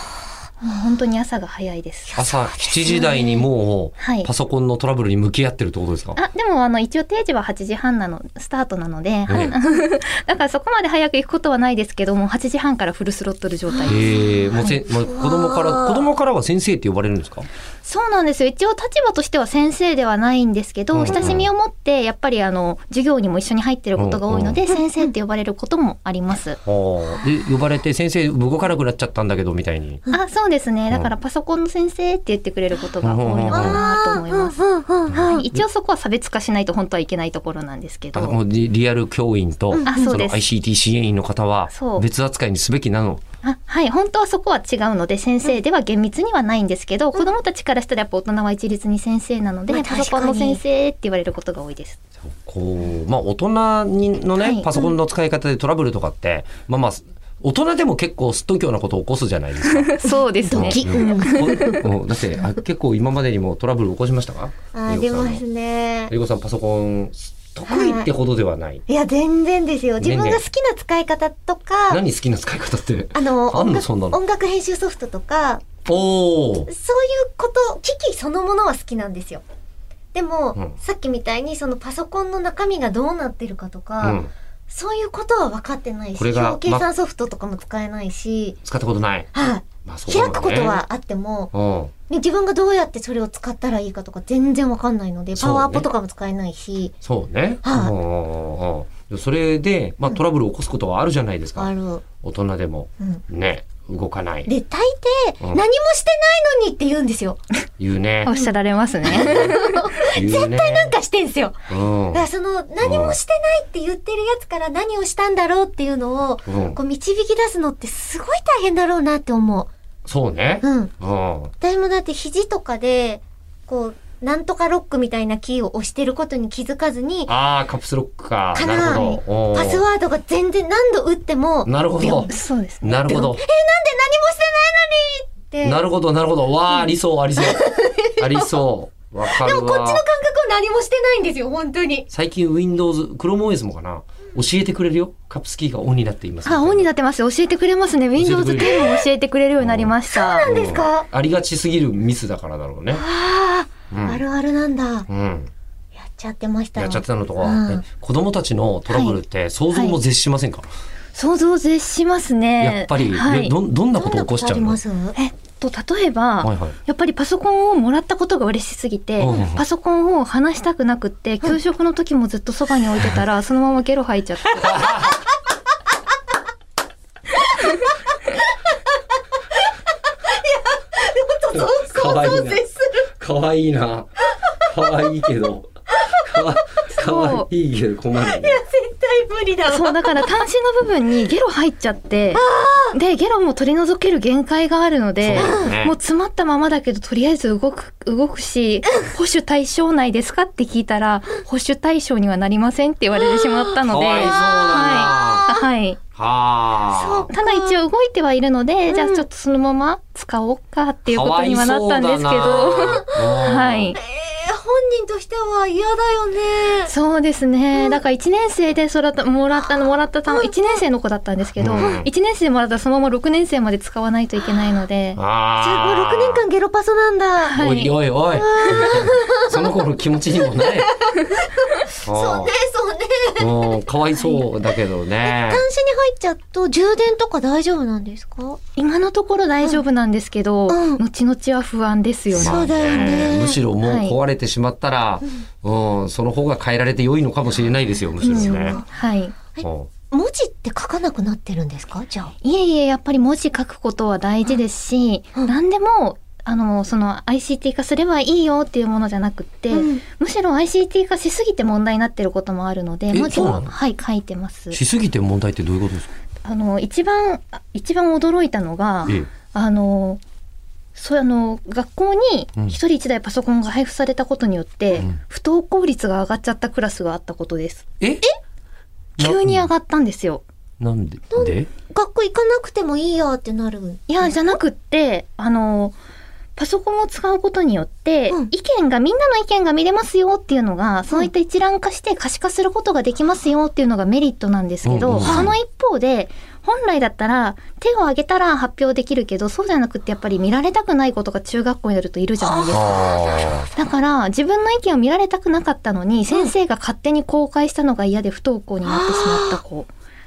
Speaker 3: もう本当に朝が早いです。
Speaker 1: 朝7時台にも
Speaker 3: はいう
Speaker 1: パソコンのトラブルに向き合ってるってことですか？
Speaker 3: あでもあの一応定時は8時半なのスタートなので、はい だからそこまで早く行くことはないですけども8時半からフルスロットル状態です。
Speaker 1: へえ、もうせ、もう子供から子供からは先生って呼ばれるんですか？
Speaker 3: そうなんですよ。一応立場としては先生ではないんですけど、
Speaker 1: うんうん
Speaker 3: 親しみを持ってやっぱりあの授業にも一緒に入ってることが多いので、先生って呼ばれることもあります。
Speaker 1: はあ、で呼ばれて先生動かなくなっちゃったんだけどみたいに。
Speaker 3: あそうですね。だからパソコンの先生って言ってくれることが多いのかなと思います。
Speaker 2: うんうんうん
Speaker 3: はい、一応そこは差別化しないと本当はいけないところなんですけど。
Speaker 1: あもうリリアル教員と、
Speaker 3: そうです。
Speaker 1: ICT 支援員の方は別扱いにすべきなの。
Speaker 3: あはい本当はそこは違うので先生では厳密にはないんですけど、子どもたちからしたらやっぱ大人は一律に先生なので、
Speaker 2: まあ
Speaker 3: パソコンの先生って言われることが多いです。
Speaker 1: こうまあ大人にのね、
Speaker 3: はい
Speaker 1: パソコンの使い方でトラブルとかって、まあまあ大人でも結構すっときょうなことを起こすじゃないですか。
Speaker 3: そうですね。
Speaker 1: うんこうんだってあ結構今までにもトラブル起こしましたか？
Speaker 2: あー出ますね。
Speaker 1: りこさんパソコン得意ってほどではない。
Speaker 2: いや、全然ですよ。自分が好きな使い方とか、
Speaker 1: 何好きな使い方って？
Speaker 2: あの、
Speaker 1: あん
Speaker 2: 音楽
Speaker 1: のそんなの
Speaker 2: 音楽編集ソフトとか、
Speaker 1: おお。
Speaker 2: そういうこと、機器そのものは好きなんですよ。でも、
Speaker 1: うん
Speaker 2: さっきみたいにそのパソコンの中身がどうなってるかとか、
Speaker 1: うん、
Speaker 2: そういうことは分かってないし、表計算ソフトとかも使えないし、
Speaker 1: 使ったことない。
Speaker 2: はい、
Speaker 1: まあね
Speaker 2: 開くことはあっても、
Speaker 1: うん。
Speaker 2: ね自分がどうやってそれを使ったらいいかとか全然わかんないので、パワーアップとかも使えないし、
Speaker 1: そうね。
Speaker 2: はい
Speaker 1: うんうんうんうんそれで、まあ、トラブルを起こすことはあるじゃないですか。
Speaker 2: ある。
Speaker 1: 大人でも。
Speaker 2: うん。
Speaker 1: ね。動かない。
Speaker 2: で、大抵、
Speaker 1: うん
Speaker 2: 何もしてないのにって言うんですよ。
Speaker 1: 言うね
Speaker 3: おっ。しゃられます ね。
Speaker 1: 絶対
Speaker 2: なんかしてんすよ。
Speaker 1: うん
Speaker 2: だからその何もしてないって言ってるやつから何をしたんだろうっていうのを
Speaker 1: うん
Speaker 2: こう導き出すのってすごい大変だろうなって思う。
Speaker 1: そうね。
Speaker 2: うん。
Speaker 1: うん。
Speaker 2: 私もだって肘とかで、こう、なんとかロックみたいなキーを押してることに気づかずに、
Speaker 1: ああ、カプスロックか。
Speaker 2: かな
Speaker 1: なるほど。
Speaker 2: パスワードが全然何度打っても、
Speaker 1: なるほど。
Speaker 3: そうですね。
Speaker 1: なるほど。
Speaker 2: え、なんで何もしてないのにって。
Speaker 1: なるほど、なるほど。わあ、ありそう、ありそう。ありそう。わかるわ。
Speaker 2: でもこっちの感覚は何もしてないんですよ、本当に。
Speaker 1: 最近 Windows、ChromeOS もかな教えてくれるよ。カプスキーがオンになっています。
Speaker 3: あ、オンになってます。教えてくれますね。Windows
Speaker 1: れる
Speaker 3: 10も教えてくれるようになりました。
Speaker 1: そう
Speaker 2: ですか？
Speaker 1: ありがちすぎるミスだからだろうね。
Speaker 2: ああ、
Speaker 1: うん
Speaker 2: あるあるなんだ。やっ
Speaker 1: うん。
Speaker 2: ちゃってました。
Speaker 1: やっちゃってたのとか、
Speaker 2: うん。
Speaker 1: え子供たちのトラブルって想像も絶しませんか、
Speaker 3: 想像絶しますね。
Speaker 1: やっぱり、
Speaker 3: はい。
Speaker 1: えどんどんなこと起こしちゃうの？
Speaker 2: どんなことあります？
Speaker 3: えっと、例えば、
Speaker 1: はいはい。
Speaker 3: やっぱりパソコンをもらったことが嬉しすぎて、
Speaker 1: うんうん
Speaker 3: パソコンを離したくなくって、給食の時もずっとそばに置いてたら、そのままゲロ吐いちゃって。
Speaker 1: か わいいな。かわいいな。かわいいけど。かわかわいいけど困るね。
Speaker 2: 絶対無理だわ。
Speaker 3: そう、だから端子の部分にゲロ入っちゃって、で、ゲロも取り除ける限界があるので、
Speaker 1: ね
Speaker 3: もう詰まったままだけど、とりあえず動く、動くし、保守対象内ですかって聞いたら、保守対象にはなりませんって言われてしまったので、
Speaker 1: かわいそうだな。
Speaker 3: はい。はい。
Speaker 1: はあ。
Speaker 3: ただ一応動いてはいるので、じゃあちょっとそのまま使おうかっていうことにはなったんですけど、
Speaker 1: は
Speaker 3: はい。
Speaker 2: えー、本人としては嫌だよね。
Speaker 3: そうですね。だから1年生で育った、もらったの、もらったた1年生の子だったんですけど、
Speaker 1: うん
Speaker 3: 1年生もらったらそのまま6年生まで使わないといけないので、
Speaker 2: じゃあもう6年間ゲロパソなんだ。
Speaker 3: はい
Speaker 1: おいおいおい。その子の気持ちにもない。
Speaker 2: そうね、そうね。
Speaker 1: うん。かわいそうだけどね
Speaker 2: 端。子に入っちゃうと充電とか大丈夫なんですか？
Speaker 3: 今のところ大丈夫なんですけど、
Speaker 2: うん
Speaker 3: 後々は不安ですよね。
Speaker 2: そうだよね
Speaker 1: むしろもう壊れてしまったら、うん、その方が変えられて良いのかもしれないですよ、むしろね。
Speaker 3: はい。
Speaker 1: うん。
Speaker 2: 文字って書かなくなってるんですか？じゃあ。
Speaker 3: いえいえ、やっぱり文字書くことは大事ですし、
Speaker 2: うん。
Speaker 3: 何でも、あの、その ICT 化すればいいよっていうものじゃなくって、
Speaker 2: うん。
Speaker 3: むしろ ICT 化しすぎて問題になってることもあるので、
Speaker 1: え
Speaker 3: 文字
Speaker 1: そうなの？
Speaker 3: をはい、書いてます。
Speaker 1: しすぎて問題ってどういうことですか？
Speaker 3: あの、一番、あ一番驚いたのが、
Speaker 1: ええ。
Speaker 3: あの、そうあの学校に
Speaker 1: うん。
Speaker 3: 一人一台パソコンが配布されたことによって、
Speaker 1: うん。
Speaker 3: 不登校率が上がっちゃったクラスがあったことです。
Speaker 1: え？
Speaker 3: 急に上がったんですよ。
Speaker 1: なん。で？で？
Speaker 2: 学校行かなくてもいいやってなる。
Speaker 3: いや、じゃなくって、あの、パソコンを使うことによって、
Speaker 2: うん。
Speaker 3: 意見が、みんなの意見が見れますよっていうのが、そういった一覧化して可視化することができますよっていうのがメリットなんですけど、
Speaker 1: うんうん。
Speaker 3: その一方で、本来だったら手を挙げたら発表できるけど、そうじゃなくってやっぱり見られたくない子とか中学校になるといるじゃないですか。
Speaker 1: あ
Speaker 3: だから自分の意見を見られたくなかったのに、先生が勝手に公開したのが嫌で不登校になってしまった子。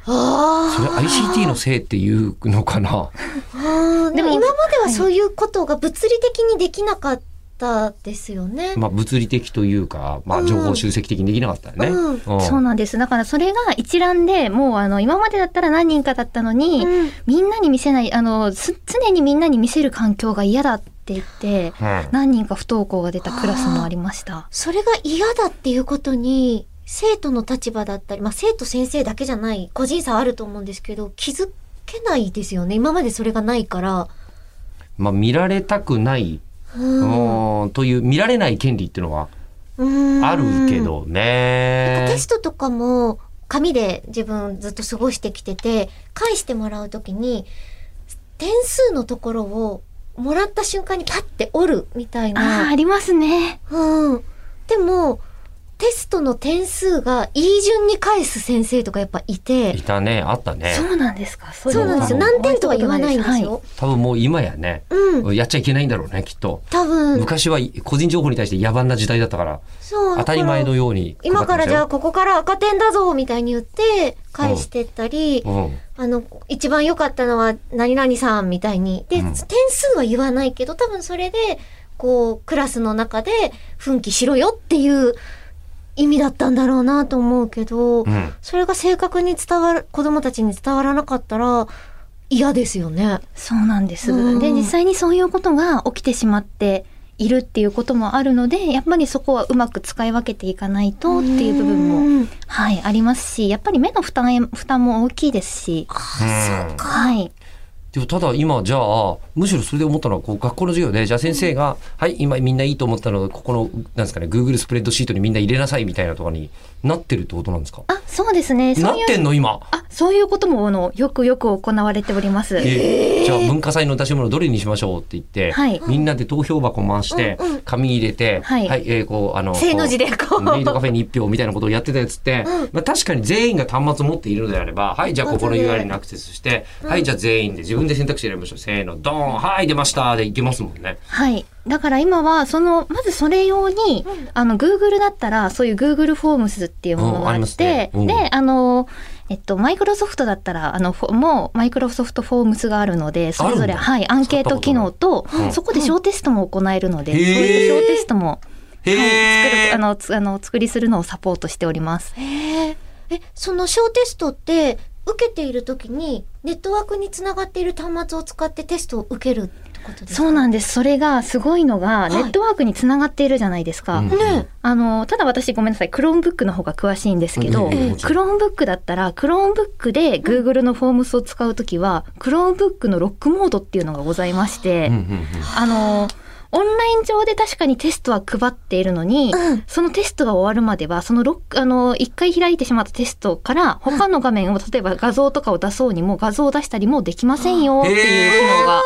Speaker 2: あ
Speaker 1: それ ICT のせいっていうのかな？
Speaker 2: あ。でも
Speaker 3: でも
Speaker 2: 今まではそういうことが物理的にできなかったですよね。
Speaker 1: まあ物理的というか、まあ
Speaker 2: うん
Speaker 1: 情報集積的にできなかったよね。
Speaker 2: うん
Speaker 1: うん
Speaker 3: そうなんです。だからそれが一覧でもうあの今までだったら何人かだったのに、
Speaker 2: うん
Speaker 3: みんなに見せない、あの、す常にみんなに見せる環境が嫌だって言って、
Speaker 1: うん
Speaker 3: 何人か不登校が出たクラスもありました。
Speaker 2: それが嫌だっていうことに、生徒の立場だったり、まあ生徒先生だけじゃない、個人差あると思うんですけど、気づけないですよね。今までそれがないから。
Speaker 1: まあ見られたくない、
Speaker 2: うん。
Speaker 1: うんという見られない権利っていうのは
Speaker 2: うん
Speaker 1: あるけ。どね。
Speaker 2: テストとかも、紙で自分ずっと過ごしてきてて、返してもらうときに、点数のところをもらった瞬間にパッて折るみたいな。
Speaker 3: ありますね。
Speaker 2: うん。でも、テストの点数がいい順に返す先生とかやっぱいて
Speaker 1: い、たね、あったね。
Speaker 3: そうなんですか。そ
Speaker 2: そうなんですよ。何点とは言わないんですよ。
Speaker 1: 多分もう今やね、
Speaker 2: うん。
Speaker 1: やっちゃいけないんだろうね、きっと。
Speaker 2: 多分、
Speaker 1: 昔は個人情報に対して野蛮な時代だったから、
Speaker 2: そう。
Speaker 1: 当たり前の
Speaker 2: だ
Speaker 1: ように
Speaker 2: 今からじゃあ
Speaker 1: か
Speaker 2: ここから赤点だぞみたいに言って返してったり、
Speaker 1: かってましたよ
Speaker 2: あの、一番良かったのは何々さんみたいに。で、
Speaker 1: うん
Speaker 2: 点数は言わないけど、多分それで、こう、クラスの中で奮起しろよっていう意味だったんだろうなと思うけど、
Speaker 1: うん。うん。
Speaker 2: それが正確に伝わる、子供たちに伝わらなかったら嫌ですよね。
Speaker 3: そうなんです。
Speaker 2: うん
Speaker 3: で、実際にそういうことが起きてしまっているっていうこともあるのでやっぱりそこはうまく使い分けていかないとっていう部分も、
Speaker 2: うん
Speaker 3: はい、ありますしやっぱり目の負担へ負担も大きいですし、
Speaker 1: うん
Speaker 3: はい、
Speaker 1: でもただ今じゃあむしろそれで思ったのはこう学校の授業でじゃあ先生が、はい今みんないいと思ったのでここのなんですかね Google スプレッドシートにみんな入れなさいみたいなとかになってるってことなんですか？
Speaker 3: あそうですね。
Speaker 1: なってんの今。
Speaker 3: あそういうこともあのよくよく行われております。
Speaker 1: えじゃあ文化祭の出し物どれにしましょうって言って、
Speaker 3: はい。
Speaker 1: みんなで投票箱回して
Speaker 2: うんうん。
Speaker 1: 紙入れて、
Speaker 3: はい。
Speaker 1: えーこうあの
Speaker 2: 正の字でこう。
Speaker 1: メイドカフェに一票みたいなことをやってたやつって、まあ、確かに全員が端末を持っているのであればはいじゃあここの
Speaker 2: まずね
Speaker 1: URL にアクセスして、はいじゃあ全員で自分で選択肢選びましょう。せーのドーンはい出ましたでいけますもんね。
Speaker 3: はい。だから今は、その、まずそれ用に、あの、Google だったら、そういう Google フォームスっていうものがあって
Speaker 1: ね、うん。
Speaker 3: で、あの、えっと、マイクロソフトだったら、あの、フォもう、マイクロソフト Forms があるので、それぞれ、はい、アンケート機能と
Speaker 1: うん、
Speaker 3: そこで小テストも行えるので、そういう小テストも、はい、作る、あの、つあの、作りするのをサポートしております。
Speaker 2: へえ。え、その小テストって、受けている時に、ネットワークにつながっている端末を使ってテストを受けるってことですか？
Speaker 3: そうなんです。それがすごいのが、
Speaker 2: い。
Speaker 3: ネットワークにつながっているじゃないですか。
Speaker 1: うん。
Speaker 2: ね。
Speaker 3: あの、ただ私ごめんなさい、クロームブックの方が詳しいんですけど、
Speaker 1: うん。ええもちろん。
Speaker 3: クロームブックだったら、クロームブックで Google のフォームスを使うときは、クロームブックのロックモードっていうのがございまして、
Speaker 1: うん。
Speaker 3: あの、オンライン上で確かにテストは配っているのに、
Speaker 2: うん
Speaker 3: そのテストが終わるまでは、そのロック、あの、一回開いてしまったテストから、他の画面を、例えば画像とかを出そうにも、画像を出したりもできませんよっていう機能が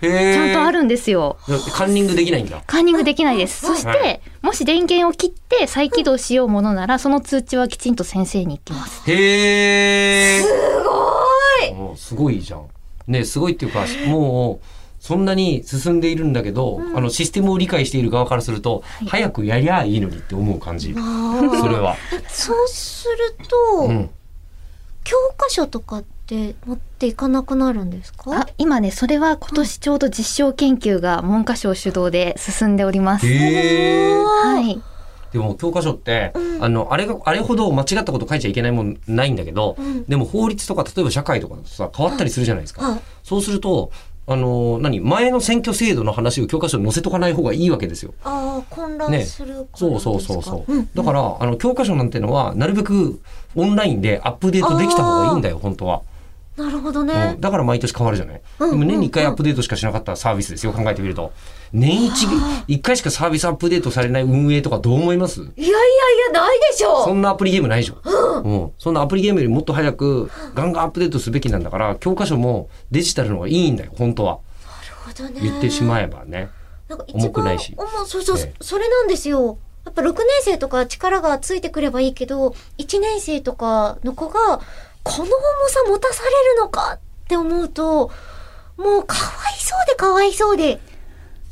Speaker 3: ちゃんとあるんですよ。
Speaker 1: カンニングできないんだ。
Speaker 3: カンニングできないです。そして、
Speaker 1: はい
Speaker 3: もし電源を切って再起動しようものなら、その通知はきちんと先生に行きます。
Speaker 1: へえ。
Speaker 2: すごい
Speaker 1: もうすごいじゃん。ねすごいっていうかもうそんなに進んでいるんだけど、あのシステムを理解している側からすると、早くやりゃいいのにって思う感じ。それは。
Speaker 2: そうすると、
Speaker 1: うん。
Speaker 2: 教科書とかって持っていかなくなるんですか？
Speaker 3: あ、今ね、それは今年ちょうど実証研究が文科省主導で進んでおります。はい。
Speaker 1: でも教科書って、
Speaker 2: うん
Speaker 1: あのあれがあれほど間違ったこと書いちゃいけないもんないんだけど、
Speaker 2: うん
Speaker 1: でも法律とか例えば社会とかだとさ変わったりするじゃないですか。
Speaker 2: はい
Speaker 1: そうするとあの何前の選挙制度の話を教科書に載せとかない方がいいわけですよ。
Speaker 2: ああ混乱
Speaker 1: ね
Speaker 2: するからですか、
Speaker 1: そうそうそうそう。
Speaker 2: ん
Speaker 1: だからあの教科書なんてのはなるべくオンラインでアップデートできた方がいいんだよ本当は。
Speaker 2: なるほど
Speaker 1: う
Speaker 2: ね
Speaker 1: ん、だから毎年変わるじゃない？
Speaker 2: うん
Speaker 1: でも年に1回アップデートしかしなかったサービスですよ考えてみると。年一1回しかサービスアップデートされない運営とかどう思います？
Speaker 2: いやいやいやないでしょ
Speaker 1: そんなアプリゲームないでしょ？うん。そんなアプリゲームよりもっと早くガンガンアップデートすべきなんだから、教科書もデジタルの方がいいんだよ、本当は。
Speaker 2: なるほどね
Speaker 1: 言ってしまえばね。
Speaker 2: なんか一
Speaker 1: 重くないし
Speaker 2: そうそう、
Speaker 1: ええ
Speaker 2: それなんですよ。やっぱ6年生とか力がついてくればいいけど、1年生とかの子が、この重さ持たされるのかって思うと、もうかわいそうでかわいそうで。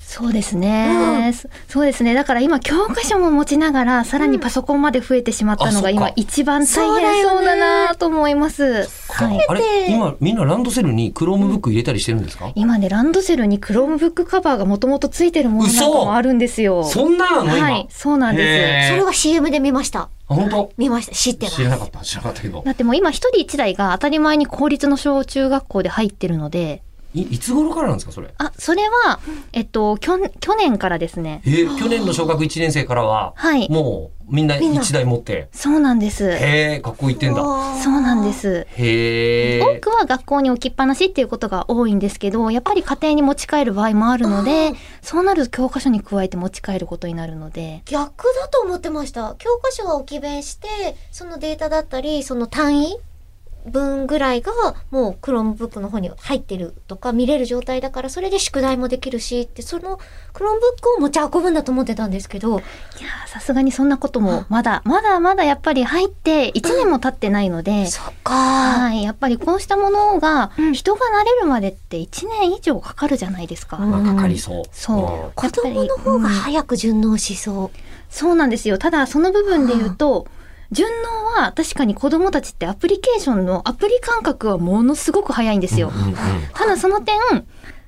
Speaker 3: そうですね、そそうですね。だから今教科書も持ちながら、さらにパソコンまで増えてしまったのが今一番大変そうだなと思います。はい。
Speaker 1: あれ今みんなランドセルにクロームブック入れたりしてるんですか、
Speaker 3: 今ね、ランドセルにクロームブックカバーがもともとついてるものなんかもあるんですよ。
Speaker 1: そんななの今、
Speaker 3: はい、そうなんです。
Speaker 2: それは CM で見ました。
Speaker 1: あ本当？
Speaker 2: 見ました。知ってます。
Speaker 1: 知らなかった知らなかったけど
Speaker 3: だってもう今一人一台が当たり前に公立の小中学校で入ってるので、
Speaker 1: いいつ頃からなんですかそれ？
Speaker 3: あ、それは、えっと、去去年からですね。
Speaker 1: えー去年の小学1年生からは、
Speaker 3: はい
Speaker 1: もうみんな
Speaker 2: みんな
Speaker 1: 1台持って？
Speaker 3: そうなんです。
Speaker 1: へえ学校行ってんだ
Speaker 3: そうなんで。す。
Speaker 1: へえ
Speaker 3: 多くは学校に置きっぱなしっていうことが多いんですけど、やっぱり家庭に持ち帰る場合もあるので、そうなると教科書に加えて持ち帰ることになるので、
Speaker 2: 逆だと思ってました。教科書は置き勉して、そのデータだったり、その単位分ぐらいがもうクロームブックの方に入ってるとか見れる状態だからそれで宿題もできるしってそのクロームブックを持ち運ぶんだと思ってたんですけど
Speaker 3: いやーさすがにそんなこともまだ、まだまだやっぱり入って1年も経ってないので、
Speaker 2: そっか
Speaker 3: はい、やっぱりこうしたものが
Speaker 2: うん
Speaker 3: 人が慣れるまでって1年以上かかるじゃないですか。
Speaker 2: うん
Speaker 1: まあかかりそう
Speaker 3: そう。
Speaker 2: 子供の方が早く順応しそう。
Speaker 3: そうなんですよ。ただその部分で言うと、順応は確かに子供たちってアプリケーションのアプリ感覚はものすごく早いんですよ。
Speaker 1: うんうんうん
Speaker 3: ただその点、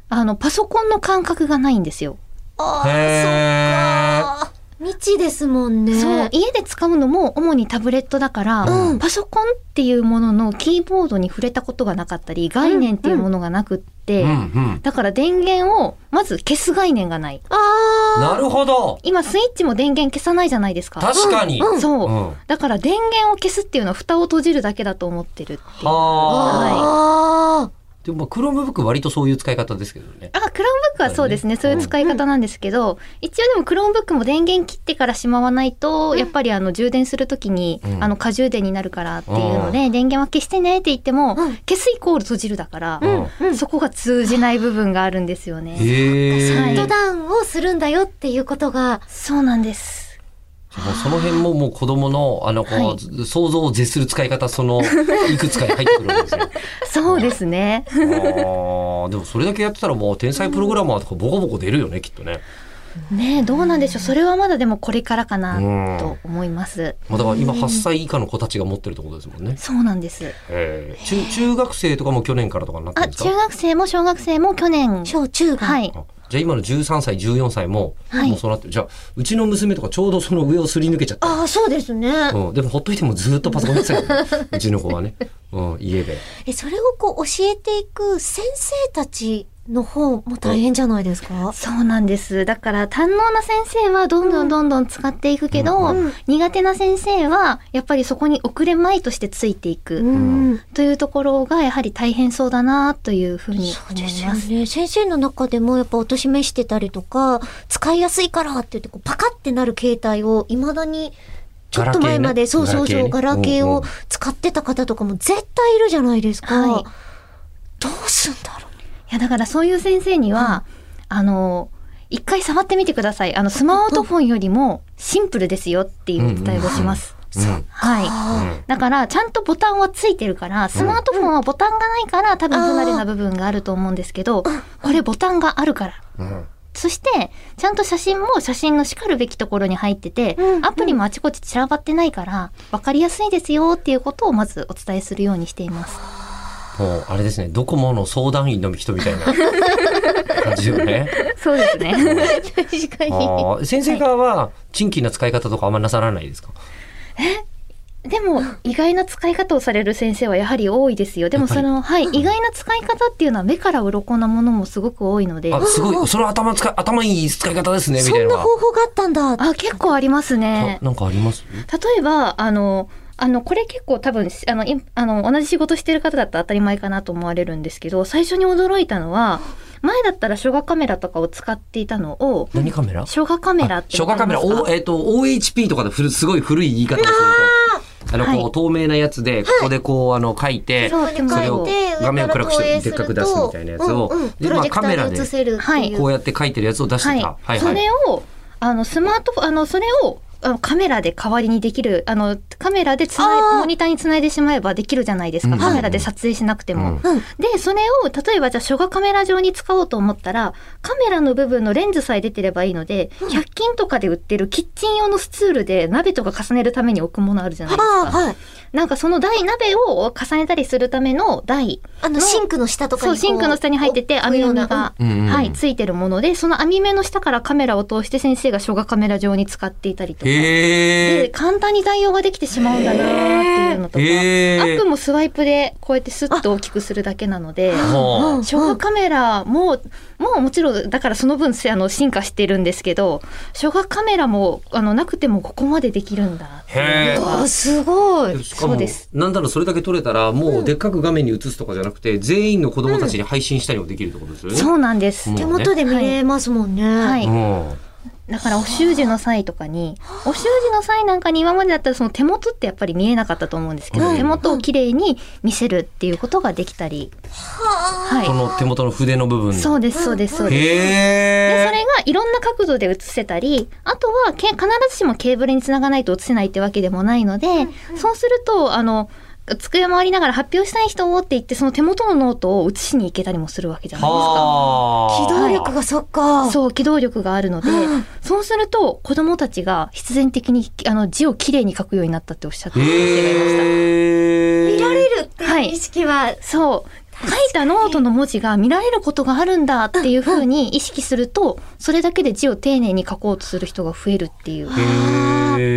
Speaker 3: あの、パソコンの感覚がないんですよ。
Speaker 2: あ
Speaker 1: へ
Speaker 2: あ、そっか。未知ですもんね。
Speaker 3: そう、家で使うのも主にタブレットだから、
Speaker 2: うん
Speaker 3: パソコンっていうもののキーボードに触れたことがなかったり、概念っていうものがなくって、
Speaker 1: うんうん
Speaker 3: だから電源をまず消す概念がない。
Speaker 2: あ
Speaker 1: なるほど。
Speaker 3: 今スイッチも電源消さないじゃないですか。
Speaker 1: 確かに。
Speaker 2: うん
Speaker 3: そう、
Speaker 1: うん
Speaker 3: だから電源を消すっていうのは蓋を閉じるだけだと思ってるっていう。
Speaker 1: はあ。
Speaker 2: あ
Speaker 1: でもまあ、クロームブック割とそういう使い方ですけどね。
Speaker 3: あ、クロームブックはそうですね。そういう使い方なんですけど、一応でもクロームブックも電源切ってからしまわないと、やっぱりあの充電するときに、
Speaker 1: うん
Speaker 3: あの過充電になるからっていうので、電源は消してねって言っても、
Speaker 2: うん
Speaker 3: 消すイコール閉じるだから、
Speaker 1: うん
Speaker 2: うん
Speaker 3: そこが通じない部分があるんですよね。
Speaker 1: へえ。
Speaker 3: はい
Speaker 2: カウントダウンをするんだよっていうことが、
Speaker 3: そうなんです。
Speaker 1: その辺ももう子供の、あの、こう、
Speaker 3: はい
Speaker 1: 想像を絶する使い方、その、いくつかに入ってくるんですよ。
Speaker 3: そうですね。
Speaker 1: あーでもそれだけやってたらもう天才プログラマーとかボコボコ出るよね、きっとね。
Speaker 3: ねえどうなんでしょう。それはまだでもこれからか
Speaker 1: うん
Speaker 3: なと思います。
Speaker 1: まあ、だから今8歳以下の子たちが持ってるってことですもんね。
Speaker 3: そうなんです。
Speaker 1: えー中中学生とかも去年からとかになってる
Speaker 3: あ、
Speaker 1: んですか？
Speaker 3: 中学生も小学生も去年、
Speaker 2: 小中が。
Speaker 3: はい。
Speaker 1: あじゃあ今の13歳14歳も、
Speaker 3: はい
Speaker 1: もうそうなってるじゃあうちの娘とかちょうどその上をすり抜けちゃった、
Speaker 2: ああ、そうですね。
Speaker 1: うん、でもほっといてもずっとパソコンやってたよねうちの子はね、うん、家で
Speaker 2: え、それをこう教えていく先生たちの方も大変じゃないですか？
Speaker 3: そうなんです。だから、堪能な先生はどんどんどんどん使っていくけど、
Speaker 1: うん
Speaker 2: うん
Speaker 3: 苦手な先生は、やっぱりそこに遅れまいとしてついていく、
Speaker 2: うん。
Speaker 3: というところが、やはり大変そうだな、というふうに
Speaker 2: そう
Speaker 3: 思い
Speaker 2: です
Speaker 3: す。
Speaker 2: ね。先生の中でもやっぱおとしめしてたりとか、使いやすいからって言ってパカってなる携帯を未だにちょっと前まで、
Speaker 1: ね
Speaker 2: そうそうそう、ガラケーを使ってた方とかも絶対いるじゃないですか。
Speaker 3: はい
Speaker 2: どうすんだろう
Speaker 3: いや、だからそういう先生には、あの、一回触ってみてください。あの、スマートフォンよりもシンプルですよっていうお伝えをします。
Speaker 1: うん。
Speaker 3: はい。
Speaker 2: あ
Speaker 3: だから、ちゃんとボタンはついてるから、スマートフォンはボタンがないから、多分不慣れな部分があると思うんですけど、これボタンがあるから。
Speaker 1: うん。
Speaker 3: そして、ちゃんと写真も写真の叱るべきところに入ってて、
Speaker 2: うん。
Speaker 3: アプリもあちこち散らばってないから、わかりやすいですよっていうことをまずお伝えするようにしています。
Speaker 1: もうあれですねドコモの相談員の人みたいな感じよね
Speaker 3: そうですね。
Speaker 2: 確かに。
Speaker 1: 先生側は珍奇な使い方とかあんまなさらないですか？
Speaker 3: でも、意外な使い方をされる先生はやはり多いですよ。でも、その、はい、意外な使い方っていうのは目から鱗なものもすごく多いので、
Speaker 1: あすごいそれ頭使い頭いい使い方ですねみ
Speaker 2: そんな
Speaker 1: たいな
Speaker 2: 方法があったんだ。
Speaker 3: あ、結構ありますね
Speaker 1: あ。なんかあります？
Speaker 3: 例えば、あの、あの、これ結構多分、あの、いあの同じ仕事してる方だったら当たり前かなと思われるんですけど、最初に驚いたのは、前だったら小画カメラとかを使っていたのを、
Speaker 1: 何カメラ？
Speaker 3: カメラって
Speaker 1: 初夏カメラ、おえっ、と、OHP とかで古すごい古い言い方をすると、あの、こう、
Speaker 3: はい。
Speaker 1: 透明なやつで、ここでこう、あの、書いて、
Speaker 3: そ
Speaker 1: れを画面を暗くして、
Speaker 2: 上
Speaker 1: でっかく出すみたいなやつを、
Speaker 2: うんうん。
Speaker 1: で、まあカメラで。こうやって書いてるやつを出して
Speaker 3: はい。
Speaker 1: た。はい
Speaker 3: そ
Speaker 1: はい。
Speaker 3: れを、あの、スマートフォン、あの、それを、カメラで代わりにできる、あの、カメラでつないモニターにつないでしまえばできるじゃないですか。
Speaker 1: うん
Speaker 3: カメラで撮影しなくても。
Speaker 1: うん
Speaker 2: うん。
Speaker 3: で、それを、例えばじゃあ、初画カメラ上に使おうと思ったら、カメラの部分のレンズさえ出てればいいので、100均とかで売ってるキッチン用のスツールで鍋とか重ねるために置くものあるじゃないですか。
Speaker 2: はい。
Speaker 3: なんかその台、鍋を重ねたりするための台。
Speaker 2: あの、シンクの下とか
Speaker 3: そう、
Speaker 2: にこ
Speaker 3: シンクの下に入ってて、網
Speaker 2: ような。
Speaker 3: 目が、はい、ついてるもので、その網目の下からカメラを通して先生が初画カメラ上に使っていたりとか。で。簡単に代用ができてしまうんだなっていうのとか、アップもスワイプでこうやってスッと大きくするだけなので、
Speaker 1: はあ。
Speaker 3: 初画カメラも、もうもちろん、だからその分せあの進化してるんですけど、初画カメラもあのなくてもここまでできるんだっていうの
Speaker 2: あ
Speaker 3: が。
Speaker 2: すごい。
Speaker 1: しかも
Speaker 3: そうです
Speaker 1: なんだろうそれだけ撮れたらもうでっかく画面に映すとかじゃなくて、全員の子供たちに配信したりもできるってことですよね。
Speaker 3: そうなんです。
Speaker 1: もう
Speaker 2: 手元で見れますもんね。
Speaker 3: はい。
Speaker 1: うん
Speaker 3: だからお習字の際とかに、お習字の際なんかに今までだったらその手元ってやっぱり見えなかったと思うんですけど、
Speaker 1: うん
Speaker 3: 手元をきれいに見せるっていうことができたり。は
Speaker 1: この手元の筆の部分
Speaker 3: い。そうです、そうです、そうです。で、そ
Speaker 1: へ
Speaker 3: れがいろんな角度で映せたり、あとはけ必ずしもケーブルにつながないと映せないってわけでもないので、そうすると、あの、机回りながら発表したい人をって言って、その手元のノートを映しに行けたりもするわけじゃ
Speaker 1: ー
Speaker 3: ないですか。
Speaker 1: は
Speaker 2: 機動力がそっか。
Speaker 3: そう、機動力があるので、そうすると子供たちが必然的にあの字をきれいに書くようになったっておっしゃってる先生がいました。
Speaker 2: 見られるっていう意識は、
Speaker 3: そう。書いたノートの文字が見られることがあるんだっていうふうに意識すると、それだけで字を丁寧に書こうとする人が増えるっていう。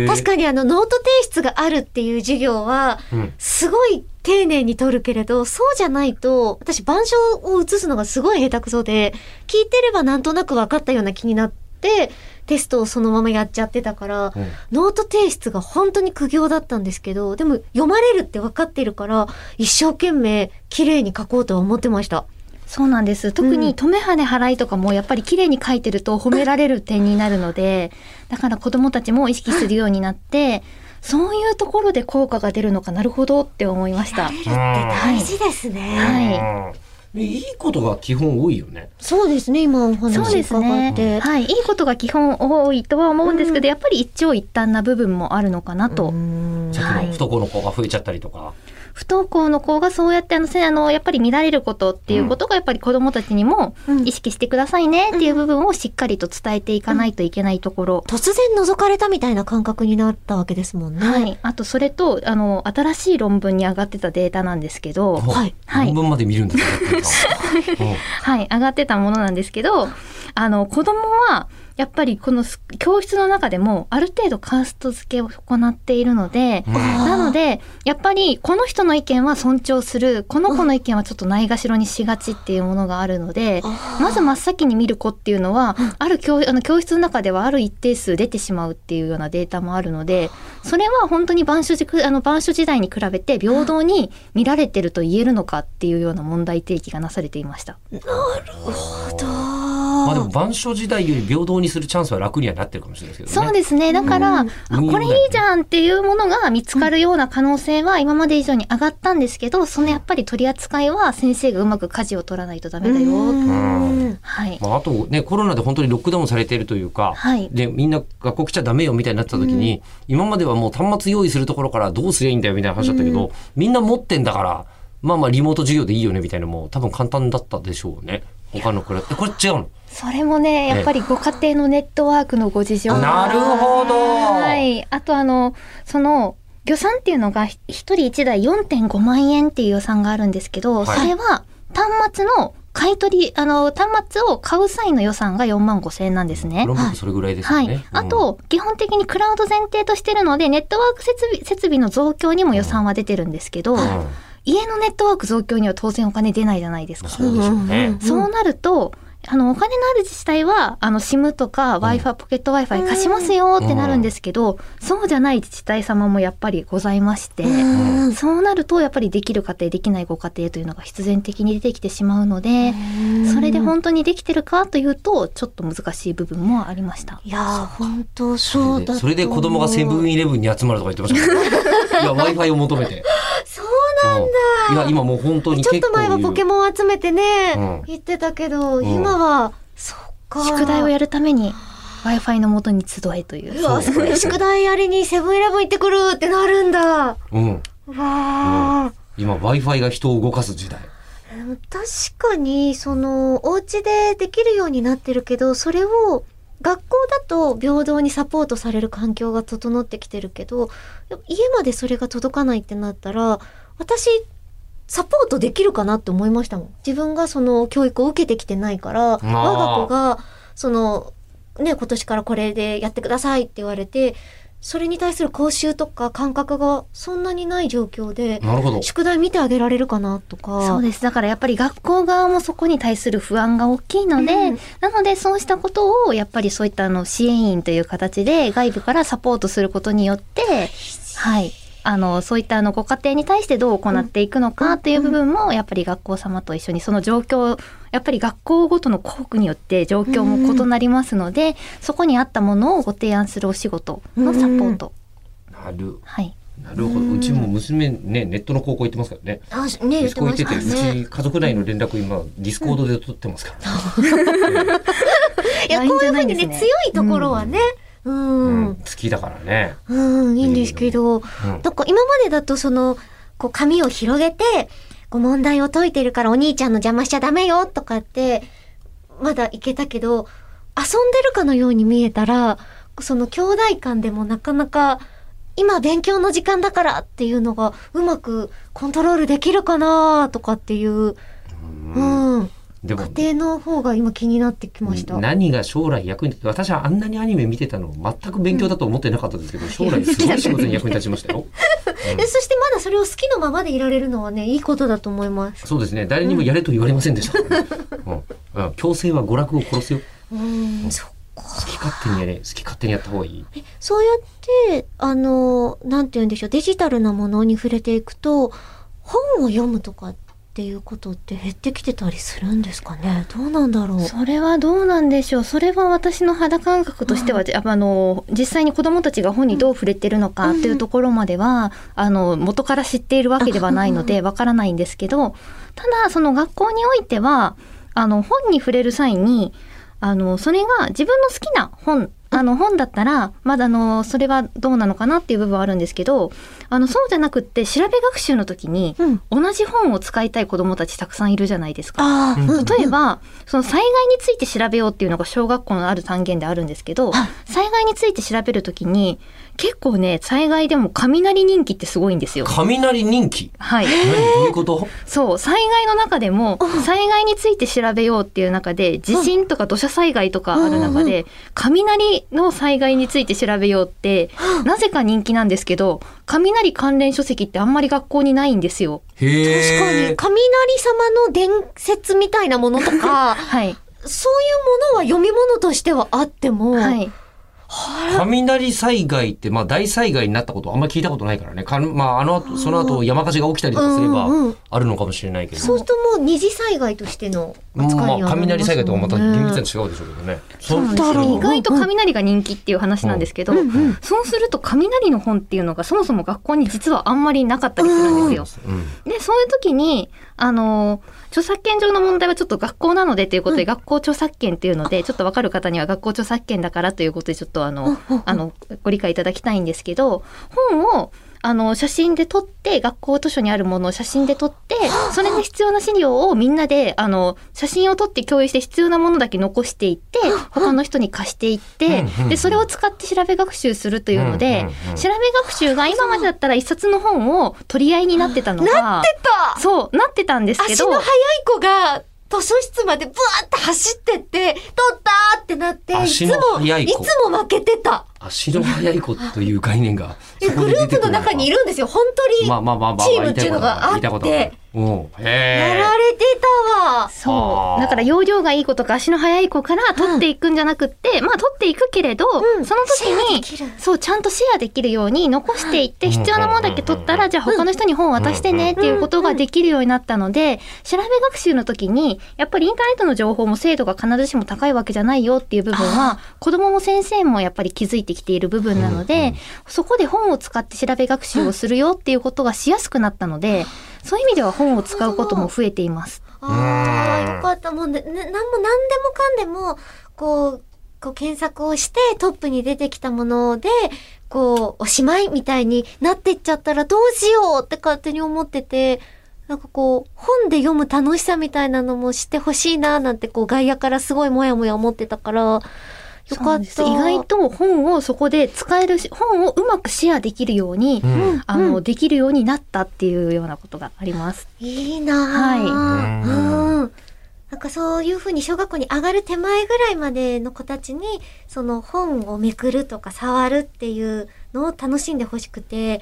Speaker 2: 確かにあのノート提出があるっていう授業は、
Speaker 1: うん
Speaker 2: すごい丁寧に取るけれど、そうじゃないと、私板書を写すのがすごい下手くそで、聞いてればなんとなく分かったような気になって、テストをそのままやっちゃってたから、
Speaker 1: うん
Speaker 2: ノート提出が本当に苦行だったんですけど、でも読まれるって分かってるから、一生懸命綺麗に書こうとは思ってました。
Speaker 3: そうなんです。特に止め跳ね払いとかもやっぱり綺麗に書いてると褒められる点になるので、だから子供たちも意識するようになって、そういうところで効果が出るのかなるほどって思いました。
Speaker 2: 大事ですね。
Speaker 3: はい
Speaker 1: うんいいことが基本多いよね。
Speaker 2: そうですね、今お話
Speaker 3: そうです
Speaker 2: 伺
Speaker 3: ね
Speaker 2: って。。
Speaker 3: はい。いいことが基本多いとは思うんですけど、やっぱり一長一短な部分もあるのかなと。
Speaker 2: うん
Speaker 1: さっき
Speaker 3: はい
Speaker 1: の不登校の子が増えちゃったりとか。
Speaker 3: 不登校の子がそうやってあのせあのやっぱり見られることっていうことがやっぱり子どもたちにも
Speaker 2: うん。
Speaker 3: 意識してくださいねっていう部分をしっかりと伝えていかないといけないところ。
Speaker 2: 突然覗かれたみたいな感覚になったわけですもんね。
Speaker 3: はい、あとそれとあの新しい論文に上がってたデータなんですけど、
Speaker 2: はい。
Speaker 3: はい。
Speaker 1: 論文まで見るんだ。から。うん。
Speaker 3: はい、上がってたものなんですけど、あの子供はやっぱりこのす教室の中でもある程度カースト付けを行っているので、
Speaker 1: うん。
Speaker 3: なのでやっぱりこの人の意見は尊重するこの子の意見はちょっとないがしろにしがちっていうものがあるのでまず真っ先に見る子っていうのはある教あの教室の中ではある一定数出てしまうっていうようなデータもあるのでそれは本当に板書時あの板書時代に比べて平等に見られてると言えるのかっていうような問題提起がなされていました。
Speaker 1: まあでも板書時代より平等にするチャンスは楽にはなってるかもしれないですけどね。
Speaker 3: そうですね。だから、
Speaker 2: うん
Speaker 3: あこれいいじゃんっていうものが見つかるような可能性は今まで以上に上がったんですけど、そのやっぱり取り扱いは先生がうまく舵を取らないとダメだよ。
Speaker 2: うん
Speaker 3: はい。
Speaker 1: まあ、あとね、コロナで本当にロックダウンされているというか、
Speaker 3: はい
Speaker 1: で、みんな学校来ちゃダメよみたいになってた時に、今まではもう端末用意するところからどうすりゃいいんだよみたいな話だったけど、みんな持ってんだから、まあまあリモート授業でいいよねみたいなのも多分簡単だったでしょうね。他のクラス。え、これ違うの？
Speaker 3: それもね、やっぱりご家庭のネットワークのご事情
Speaker 1: なるほど
Speaker 3: はい。あとあの、その、予算っていうのがひ一人一台4.5万円っていう予算があるんですけど、
Speaker 1: はい
Speaker 3: それは端末の買い取り、あの、端末を買う際の予算が4万5千円なんですね。
Speaker 1: それぐらいですよね。
Speaker 3: はい。あと、基本的にクラウド前提としてるので、ネットワーク設備設備の増強にも予算は出てるんですけど、
Speaker 1: うん、うん
Speaker 3: 家のネットワーク増強には当然お金出ないじゃないですか。
Speaker 1: そうでしょうね。
Speaker 3: そうなると、あの、お金のある自治体は、あの、SIM とか Wi-Fi、ポケット Wi-Fi 貸しますよってなるんですけど、そうじゃない自治体様もやっぱりございまして、
Speaker 2: うん。
Speaker 3: そうなると、やっぱりできる家庭、できないご家庭というのが必然的に出てきてしまうので、それで本当にできてるかというと、ちょっと難しい部分もありました。
Speaker 2: いやー、本当そうだと思う。
Speaker 1: それで子供がセブンイレブンに集まるとか言ってましたけど いや Wi-Fi を求めて。
Speaker 2: そう
Speaker 1: なんだ。いや今もう本当に
Speaker 2: ちょっと前はポケモン集めてね、
Speaker 1: うん
Speaker 2: 言ってたけど、
Speaker 1: ん
Speaker 2: 今は、そっか。
Speaker 3: 宿題をやるために Wi-Fi の元に集えという
Speaker 2: う。わ、それ宿題やりにセブンイレブン行ってくるってなるんだ。
Speaker 1: うん。
Speaker 2: うわー。
Speaker 1: 今 Wi-Fi が人を動かす時代。
Speaker 2: うん確かに、その、お家でできるようになってるけど、それを、学校だと平等にサポートされる環境が整ってきてるけど、家までそれが届かないってなったら、私、サポートできるかなって思いましたもん。自分がその教育を受けてきてないから、我が子が、その、ね、今年からこれでやってくださいって言われて、それに対する講習とか感覚がそんなにない状況で、
Speaker 1: なるほど。
Speaker 2: 宿題見てあげられるかなとか。
Speaker 3: そうです。だからやっぱり学校側もそこに対する不安が大きいので、
Speaker 2: うん
Speaker 3: なのでそうしたことをやっぱりそういったあの支援員という形で外部からサポートすることによって、はい。あの、そういったあのご家庭に対してどう行っていくのかという部分も、やっぱり学校様と一緒にその状況、やっぱり学校ごとの校区によって状況も異なりますので、そこに合ったものをご提案するお仕事のサポート。
Speaker 1: なる。
Speaker 3: はい。
Speaker 1: なるほど。うちも娘ね、ネットの高校行ってますからね。
Speaker 2: あ、ね、
Speaker 1: 行ってて。うち家族内の連絡今、ディスコードで取ってますから。
Speaker 2: いや、こう
Speaker 3: じ
Speaker 2: いうふうにね強いところはね、う、
Speaker 1: うん。ん。好きだからね。
Speaker 2: うん、いいんですけど、
Speaker 1: うん。
Speaker 2: なんか今までだとその、こう紙を広げて、こう問題を解いてるからお兄ちゃんの邪魔しちゃダメよとかって、まだいけたけど、遊んでるかのように見えたら、その兄弟間でもなかなか、今勉強の時間だからっていうのがうまくコントロールできるかなとかっていう、うん、
Speaker 1: でも、
Speaker 2: 家庭の方が今気になってきました。
Speaker 1: 何が将来役に立私はあんなにアニメ見てたの全く勉強だと思ってなかったですけど、将来すごい仕事に役に立ちましたよ。
Speaker 2: えそしてまだそれを好きのままでいられるのはね、いいことだと思います。
Speaker 1: そうですね。誰にもやれと言われませんでした。うんうん強制は娯楽を殺すよ。
Speaker 2: うん、そっか。
Speaker 1: 好きき勝手にやれ好き勝手にやった方がいい
Speaker 2: そうやって、あの、なんて言うんでしょう、デジタルなものに触れていくと、本を読むとかっていうことって減ってきてたりするんですかね？どうなんだろう？
Speaker 3: それはどうなんでしょう？それは私の肌感覚としては、やっぱあの実際に子どもたちが本にどう触れてるのかっていうところまでは、あの元から知っているわけではないのでわからないんですけどただその学校においてはあの本に触れる際にあのそれが自分の好きな本あの本だったらまだあのそれはどうなのかなっていう部分はあるんですけどあのそうじゃなくって調べ学習の時に
Speaker 2: うん。
Speaker 3: 同じ本を使いたい子どもたちたくさんいるじゃないですか。例え、ば、その災害について調べようっていうのが小学校のある単元であるんですけど、
Speaker 2: はい
Speaker 3: 災害について調べるときに、結構ね、災害でも雷人気ってすごいんですよ。
Speaker 1: 雷人気？
Speaker 3: はい。
Speaker 1: 何？どういうこと？
Speaker 3: そう、災害の中でも、災害について調べようっていう中で、地震とか土砂災害とかある中で、雷の災害について調べようって、なぜか人気なんですけど、雷関連書籍ってあんまり学校にないんですよ。
Speaker 1: へ
Speaker 2: 確かに、
Speaker 1: え
Speaker 2: 雷様の伝説みたいなものとか、
Speaker 3: はい。
Speaker 2: そういうものは読み物としてはあっても、
Speaker 3: はい。
Speaker 1: 雷災害って、まあ、大災害になったことあんまり聞いたことないからね。かんまあ、あの後、その後山火事が起きたりとかすればあるのかもしれないけど。
Speaker 2: そうするともう二次災害としての扱いに
Speaker 1: まあ、雷災害とはまた厳密に違うでしょうけどね。
Speaker 3: そうなんです意外と雷が人気っていう話なんですけど、
Speaker 2: うんうん
Speaker 3: そうすると雷の本っていうのがそもそも学校に実はあんまりなかったりするんですよ。
Speaker 1: うん。
Speaker 3: でそういう時にあの著作権上の問題はちょっと学校なのでということで、学校著作権っていうのでちょっとわかる方には学校著作権だからということでちょっとあの、あのご理解いただきたいんですけど本をあの写真で撮って学校図書にあるものを写真で撮ってそれで必要な資料をみんなであの写真を撮って共有して必要なものだけ残していって他の人に貸していってでそれを使って調べ学習するというので調べ学習が今までだったら一冊の本を取り合いになってたのが
Speaker 2: た。
Speaker 3: そうなってたんですけど。
Speaker 2: 足の速い子が図書室までブワーって走ってって、取ったーってなって、いつも、いつも負けてた。
Speaker 1: 足の速い子という概念が、
Speaker 2: グループの中にいるんですよ、本当に。
Speaker 1: まあまあまあまあ、
Speaker 2: チームっていうのがあって
Speaker 1: 見たことある。うん。
Speaker 2: や
Speaker 1: へ
Speaker 2: られてたわ。
Speaker 3: そう。だから容量がいい子とか足の速い子から取っていくんじゃなくって、まあ取っていくけれど、
Speaker 2: うん。
Speaker 3: その時にそう、ちゃんとシェアできるように残していって、
Speaker 1: うん
Speaker 3: 必要なものだけ取ったら、じゃあ他の人に本を渡してねっていうことができるようになったので、調べ学習の時に、やっぱりインターネットの情報も精度が必ずしも高いわけじゃないよっていう部分は、子供も先生もやっぱり気づいてきている部分なので、そこで本を使って調べ学習をするよっていうことがしやすくなったので、そういう意味では本を使うことも増えています。
Speaker 2: ああ、よかった。もうね、ねなんも何でもかんでも、こう、こう検索をしてトップに出てきたもので、こう、おしまいみたいになってっちゃったらどうしようって勝手に思ってて、なんかこう、本で読む楽しさみたいなのも知ってほしいななんてこう外野からすごいもやもや思ってたから、よかった。
Speaker 3: 意外と本をそこで使えるし、本をうまくシェアできるように、
Speaker 1: うん。うん
Speaker 3: あの、
Speaker 2: うん
Speaker 3: できるようになったっていうようなことがあります。
Speaker 2: いいなぁ。
Speaker 1: はい
Speaker 2: うん。なんかそういうふうに小学校に上がる手前ぐらいまでの子たちに、その本をめくるとか触るっていうのを楽しんでほしくて、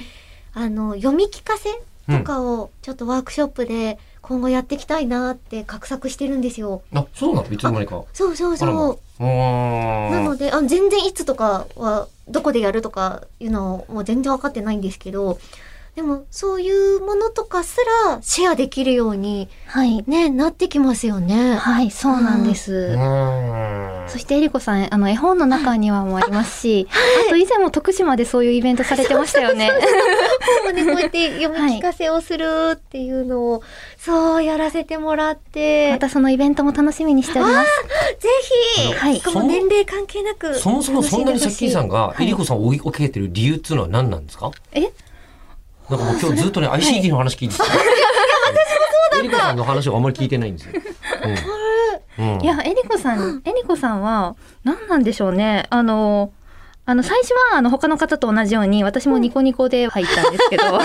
Speaker 2: あの、読み聞かせとかをちょっとワークショップで今後やっていきたいなって画策してるんですよ。
Speaker 1: あ、そうなの？いつの間にか。
Speaker 2: そうそうそう。なので、あ全然いつとかは、どこでやるとかいうのもう全然わかってないんですけど、でもそういうものとかすらシェアできるように
Speaker 3: はい。
Speaker 2: ね、なってきますよね。
Speaker 3: はい、そうなんで
Speaker 1: う
Speaker 3: す。
Speaker 1: ーん。
Speaker 3: そしてえりこさん、あの絵本の中にはもありますし、あと以前も徳島でそういうイベントされてましたよね。
Speaker 2: 本をね、こうやって読み聞かせをするっていうのを、そうやらせてもらって、
Speaker 3: またそのイベントも楽しみにしております。
Speaker 2: ぜひ、
Speaker 3: はい
Speaker 2: も年齢関係なく、
Speaker 1: そもそもそんなにさっきーさんが、
Speaker 3: い
Speaker 1: えりこさんを追いかけてる理由っていうのは何なんですか？
Speaker 3: え？
Speaker 1: なんかもう今日ずっとね、ICT の話聞いてた。い。や、私もそうだった。えりこさんの話をあんまり聞いてないんですよ。うん。うん。
Speaker 3: いや、えりこさん、えりこさんは、何なんでしょうね。あの、あの、最初は、あの、他の方と同じように、私もニコニコで入ったんですけど、
Speaker 1: は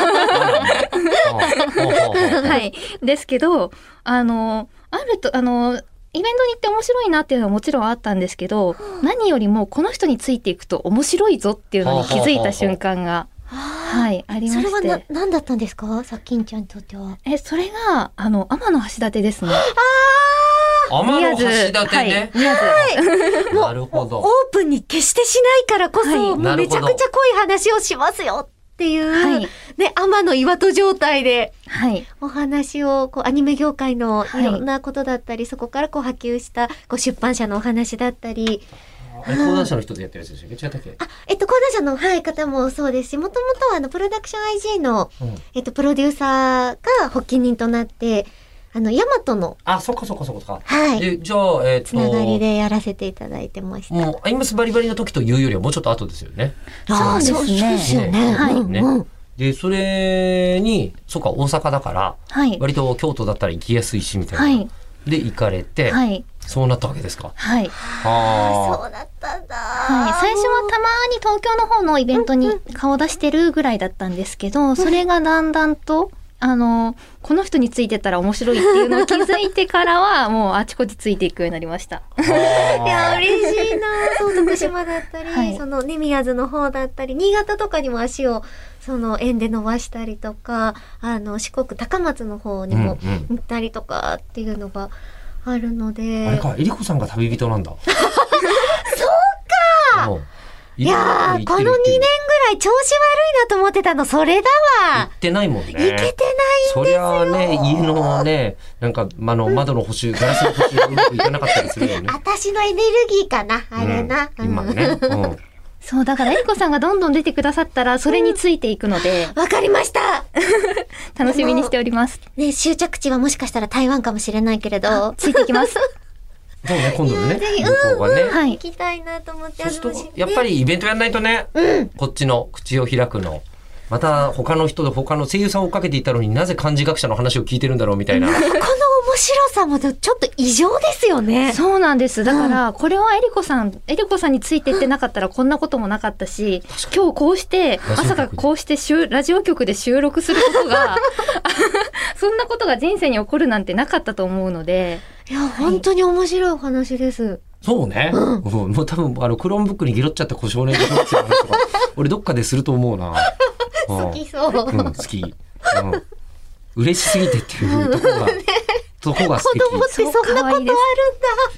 Speaker 3: はい。ですけど、あの、あると、あの、イベントに行って面白いなっていうのはもちろん。あったん。ですけど、何よりもこの人についていくと面白いぞっていうのに気づいた瞬間が、はい、ありま
Speaker 2: それはな何だったんですか？さっきんちゃんにとっては。
Speaker 3: え、それが、あの、天橋立ですね。
Speaker 1: 天の橋立
Speaker 3: はい
Speaker 1: ね。。
Speaker 3: 宮津。
Speaker 2: もう、
Speaker 1: なるほど
Speaker 2: オープンに決してしないからこそ、
Speaker 3: はい
Speaker 2: もうめちゃくちゃ濃い話をしますよっていう、
Speaker 3: はい
Speaker 2: ね、天の岩戸状態で
Speaker 3: はい。
Speaker 2: お話を、こう、アニメ業界の
Speaker 3: はい
Speaker 2: いろんなことだったり、そこからこう波及した、こう、出版社のお話だったり、
Speaker 1: あれ講談社の人でやってるやつでしょ違ったっけ？
Speaker 2: あ、えっと、講談社の、はい、方もそうですし、もともとは、あの、プロダクション IG の、
Speaker 1: うん。
Speaker 2: えっと、プロデューサーが発起人となって、あの、ヤマトの、
Speaker 1: あそっかそっかそっか。
Speaker 2: はい、
Speaker 1: でじゃあえっ、
Speaker 2: つながり
Speaker 1: と
Speaker 2: でやらせていただいてました。
Speaker 1: もうアイマスバリバリの時というよりはもうちょっと後ですよね。
Speaker 2: ああ、そう
Speaker 3: ですね。
Speaker 2: ね。
Speaker 3: はい。
Speaker 2: うん
Speaker 1: ね。
Speaker 2: うん。
Speaker 1: でそれにそっか大阪だから
Speaker 3: はい。
Speaker 1: 割と京都だったら行きやすいしみたいな、
Speaker 3: はい。
Speaker 1: で行かれて、
Speaker 3: はい。
Speaker 1: そうなったわけですか？
Speaker 3: はい。
Speaker 1: は
Speaker 2: そうだったんだ。
Speaker 3: はい、最初はたまに東京の方のイベントに顔出してるぐらいだったんですけど、それがだんだんと、あの、この人についてたら面白いっていうのを気づいてからは、もうあちこちついていくようになりました。
Speaker 1: あ。
Speaker 2: いや、嬉しいな。そう、徳島だったり、
Speaker 3: はい。
Speaker 2: そのね、宮津の方だったり、新潟とかにも足を、その、縁で伸ばしたりとか、あの、四国、高松の方にも
Speaker 1: うんうん。
Speaker 2: 行ったりとかっていうのがあるので。
Speaker 1: あれかえりこさんが旅人なんだ。そうか。
Speaker 2: いやー、この2年ぐらい調子悪いなと思ってたの、それだ
Speaker 1: 行
Speaker 2: わ。
Speaker 1: ってないもんね。
Speaker 2: 行けてない
Speaker 1: そりゃあね家のねなんか、まあの窓の補修ガラスの補修がうまくいかなかったりするよね。
Speaker 2: 私のエネルギーかな、あれな。
Speaker 1: うん。今ね、うん
Speaker 3: そう、だからエリコさんがどんどん出てくださったら、それについていくので、
Speaker 2: わかりました。
Speaker 3: 楽しみにしております。
Speaker 2: ね、終着地はもしかしたら台湾かもしれないけれど。
Speaker 3: ついていきます。
Speaker 1: そうね今度のね
Speaker 2: ぜひ
Speaker 1: うがね、
Speaker 3: はい
Speaker 2: 行きたいなと思って、
Speaker 1: やっぱりイベントやんないとね、こっちの口を開くのまた他の人で他の声優さんを追っかけていたのになぜ漢字学者の話を聞いてるんだろうみたいな
Speaker 2: この面白さもちょっと異常ですよね。
Speaker 3: そうなんです。だから、これはエリコさん、エリコさんについていってなかったらこんなこともなかったし、今日こうして、まさかこうして収ラジオ局で収録することが、そんなことが人生に起こるなんてなかったと思うので、
Speaker 2: いや、本当に面白いお話です。
Speaker 1: そうね、うん。もう多分あのクローンブックにギロっちゃった小少年小学生の話とか俺どっかですると思うな。
Speaker 2: 好きそう。
Speaker 1: うん、好き、うん、嬉しすぎてっていうとこが、とこが素
Speaker 2: 子供って
Speaker 1: 敵。
Speaker 2: そんなことあるんだ。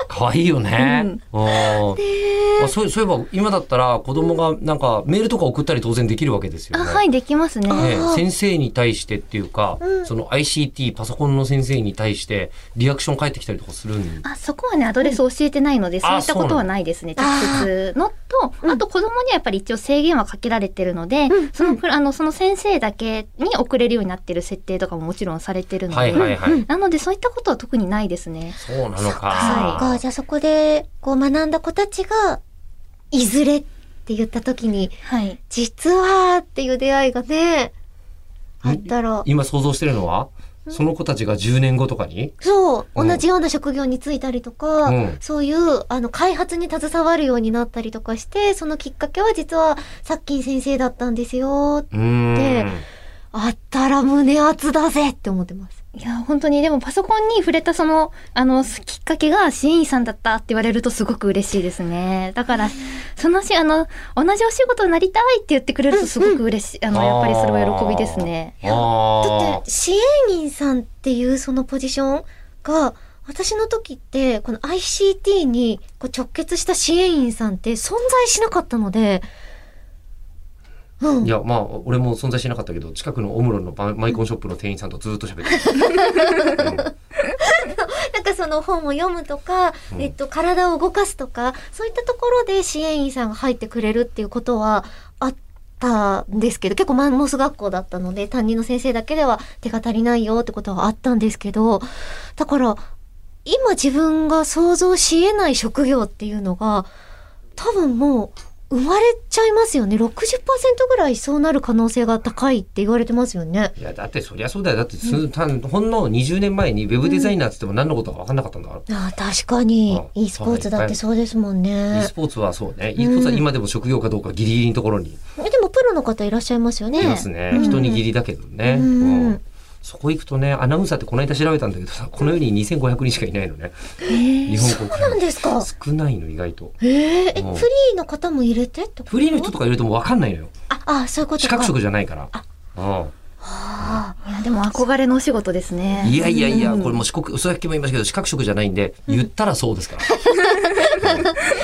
Speaker 1: 可愛いよね、うん。あそうそういえば今だったら子供がなんかメールとか送ったり当然できるわけですよ
Speaker 3: あ、
Speaker 1: ね。
Speaker 3: はい、できますね。
Speaker 1: 先生に対してっていうか、
Speaker 2: うん。
Speaker 1: その ICT パソコンの先生に対してリアクション返ってきたりとかするん
Speaker 3: あそこはね、アドレス教えてないので、
Speaker 1: ん。
Speaker 3: そういったことはないですね。
Speaker 2: あ
Speaker 3: 直接のと、
Speaker 2: うん。
Speaker 3: あと子供にはやっぱり一応制限はかけられてるので、
Speaker 2: うん。
Speaker 3: そのプラ、あの、その先生だけに送れるようになってる設定とかももちろんされてるので、
Speaker 1: はいはいはい、
Speaker 3: なのでそういったことは特にないですね。
Speaker 1: そうなのか。
Speaker 2: じゃあそこで、こう学んだ子たちが、いずれって言った時に、
Speaker 3: はい。
Speaker 2: 実はっていう出会いがね、あったら、
Speaker 1: 今想像してるのは、その子たちが10年後とかに？
Speaker 2: そう、
Speaker 1: うん
Speaker 2: 同じような職業に就いたりとか、
Speaker 1: うん
Speaker 2: そういう、あの、開発に携わるようになったりとかして、そのきっかけは実は、さっきん先生だったんですよ。
Speaker 1: うーん
Speaker 2: であったら胸熱だぜって思ってます。
Speaker 3: いや、本当に、でもパソコンに触れたその、あの、きっかけが支援員さんだったって言われるとすごく嬉しいですね。だから、そのし、あの、同じお仕事になりたいって言ってくれるとすごく嬉しい。あの、やっぱりそれは喜びですね。
Speaker 1: あ
Speaker 2: だ
Speaker 1: ー
Speaker 2: って、支援員さんっていうそのポジションが、私の時って、この ICT にこう直結した支援員さんって存在しなかったので、うん。
Speaker 1: い。やまあ俺も存在しなかったけど近くのオムロンのママイコンショップの店員さんとずっと喋ってた、うん。
Speaker 2: なんかその本を読むとか、
Speaker 1: うん。
Speaker 2: えっと、体を動かすとか、そういったところで支援員さんが入ってくれるっていうことはあったんですけど、結構マンモス学校だったので、担任の先生だけでは手が足りないよってことはあったんですけど、だから、今自分が想像し得ない職業っていうのが、多分もう、生まれちゃいますよね。60%ぐらいそうなる可能性が高いって言われてますよね。
Speaker 1: いやだってそりゃそうだよ。だってす、たほんの20年前にウェブデザイナーっつっても何のことか分かんなかったんだから、
Speaker 2: ああ確かに。
Speaker 1: う。ん
Speaker 2: e スポーツだってそうですもん
Speaker 1: e
Speaker 2: ね
Speaker 1: ス。ポーツはそうね。e スポーツは今でも職業かどうかギリギリのところに。
Speaker 2: えでもプロの方いらっしゃいますよね。
Speaker 1: いますね、
Speaker 2: うん。
Speaker 1: 一握りだけどね、
Speaker 2: うん。
Speaker 1: うんそこ行くとねアナウンサーってこの間調べたんだけどさこの世に2500人しかいないのね。日本国
Speaker 2: そうなんですか？
Speaker 1: 少ないの意外と。
Speaker 2: えー、え、
Speaker 1: うん。
Speaker 2: フリーの方も入れて？ってこと
Speaker 1: フリーの人とかいるともう分かんないのよ。
Speaker 2: あ、あ、そういうことか。
Speaker 1: 資格職じゃないから。うん。
Speaker 2: あ
Speaker 3: いや、でも憧れのお仕事ですね。
Speaker 1: いやいやいや、
Speaker 3: うん。
Speaker 1: これもう四国、さっきも言いましたけど、資格職じゃないんで、言ったらそうですから。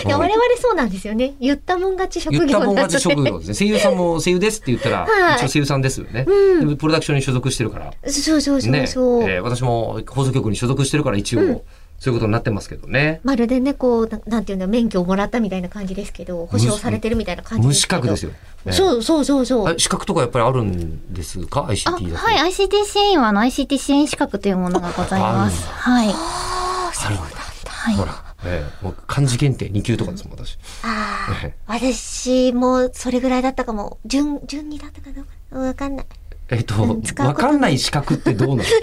Speaker 2: いや、我々そうなんですよね。言ったもん勝ち職業
Speaker 1: 言ったもん勝ち職業ですね。声優さんも声優ですって言ったら、
Speaker 2: はい
Speaker 1: 一応声優さんですよね。
Speaker 2: うん
Speaker 1: プロダクションに所属してるから。
Speaker 2: そうそうそう
Speaker 1: ね、
Speaker 2: そう。
Speaker 1: えー私も放送局に所属してるから一応、
Speaker 2: うん
Speaker 1: そういうことになってますけどね。
Speaker 2: まるでね、こう、ななんていうの、免許をもらったみたいな感じですけど、保証されてるみたいな感じ
Speaker 1: 無
Speaker 2: ですけど。
Speaker 1: 資格ですよ。ね
Speaker 2: そうそうそうそう。
Speaker 1: あ資格とかやっぱりあるんですか ?ICT
Speaker 3: あ
Speaker 1: だと。
Speaker 3: はい ICT 支援はあの ICT 支援資格というものがございます。はい
Speaker 1: あるんだ。
Speaker 3: はい
Speaker 1: ほら、えーもう漢字検定2級とかですもん、私。
Speaker 2: あ
Speaker 1: え
Speaker 2: あ、私もそれぐらいだったかも。順、順にだったかな？わかんない。
Speaker 1: えっと、
Speaker 2: うん使うこと
Speaker 1: わかんない資格ってどうなの？
Speaker 2: カリ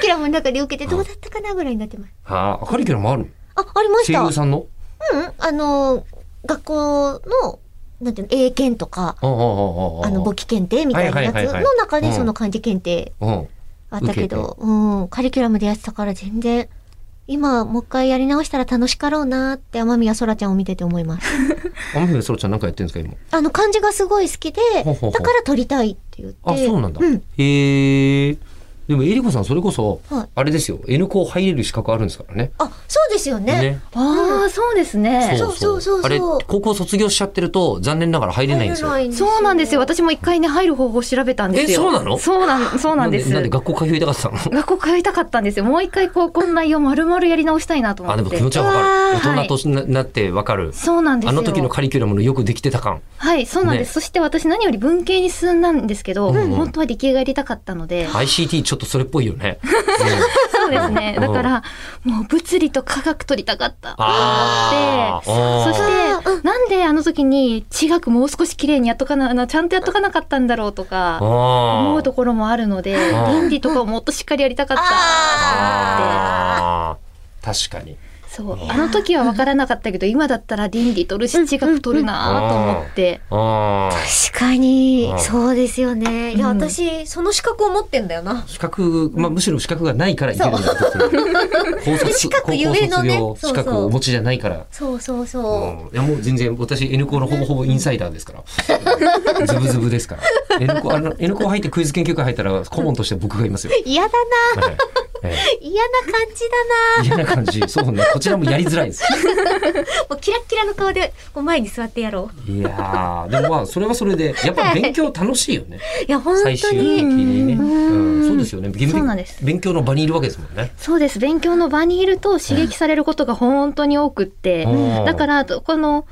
Speaker 2: キュラムの中で受けてどうだったかなぐらいになってます。
Speaker 1: ああ、カリキュラムあるの？
Speaker 2: あ、ありました。
Speaker 1: 声優さんの？
Speaker 2: うん、あの、学校の、なんていうの、英検とか、
Speaker 1: あ
Speaker 2: の、簿記検定みたいなやつの中
Speaker 1: うん
Speaker 2: でその漢字検定
Speaker 1: うん。
Speaker 2: あったけど、うん、カリキュラムでやってたから全然、今もう一回やり直したら楽しかろうなって天宮そらちゃんを見てて思います。
Speaker 1: 雨宮そらちゃんなんかやってるんですか、今？
Speaker 2: あの、漢字がすごい好きで、だから撮りたいって言って。
Speaker 1: あ、そうなんだ。
Speaker 2: うん。
Speaker 1: へえ。でも、えりこさん、それこそ、
Speaker 2: はい
Speaker 1: あれですよ、N 校入れる資格あるんですからね。
Speaker 2: あ、そうですよね。
Speaker 1: ね。
Speaker 3: ああそうですね
Speaker 2: そうそうそうそう
Speaker 1: あれ、高校卒業しちゃってると、残念ながら入れないんですよ。
Speaker 3: そうなんですよ。私も一回ね入る方法を調べたんですよ。
Speaker 1: えそうなの？
Speaker 3: そうなんそうなんです。
Speaker 1: なんで学校通いたかったの？
Speaker 3: 学校通いたかったんですよ。もう一回高校の内容丸々やり直したいなと思
Speaker 1: あ、
Speaker 3: って。
Speaker 1: でも気持ちはわかる。大人とななってわかる。
Speaker 3: そうなんですよ。
Speaker 1: あの時のカリキュラムのよくできてた感。
Speaker 3: はい、そうなんです。
Speaker 1: ね
Speaker 3: そして私何より文系に進んだんですけど、
Speaker 1: うんうん
Speaker 3: 本当は理系がやりたかったので、
Speaker 1: ICT ちょっとそれっぽいよね。
Speaker 3: そうですね。
Speaker 1: うん。
Speaker 3: だから、もう物理と科学取りたかった。と思って、そ
Speaker 1: あ
Speaker 3: して、なんであの時に地学もう少し綺麗にやっとかな、あのちゃんとやっとかなかったんだろうとか、思うところもあるので、
Speaker 1: ー。
Speaker 3: 倫理とかをもっとしっかりやりたかったって。
Speaker 1: 確かに。
Speaker 3: そう。あの時は分からなかったけど今だったら倫理取るし地学取るなと思って、
Speaker 1: あ
Speaker 2: 確かに。
Speaker 1: う、ん。
Speaker 2: そうですよね。いや、
Speaker 3: うん
Speaker 2: 私、その資格を持ってんだよな。
Speaker 1: ー資格、まあ、むしろ資格がないからいけるんだと高卒
Speaker 2: 資格ゆえのね
Speaker 1: 資格をお持ちじゃないから。
Speaker 2: そうそうそう。
Speaker 1: うん。いやもう全然私 N 校のほぼほぼインサイダーですから。ズブズブですから。N 校あの N 校入ってクイズ研究会入ったら顧問として僕がいますよ、
Speaker 2: 嫌だな。嫌な感じだな。
Speaker 1: え嫌な感じ。そうね。こちらもやりづらいです。
Speaker 2: もうキラッキラの顔で、こう前に座ってやろ
Speaker 1: いやーでもまあそれはそれでやっぱ勉強楽しいよね。
Speaker 2: う。いや、本
Speaker 1: 最終
Speaker 2: 当に。
Speaker 1: 的にね、
Speaker 2: う
Speaker 1: うん。ん、そうですよね。
Speaker 3: そうなんです。
Speaker 1: 勉強の場にいるわけですもんね。
Speaker 3: そうです。勉強の場にいると刺激されることが本当に多くって、
Speaker 1: うん。
Speaker 3: だからこの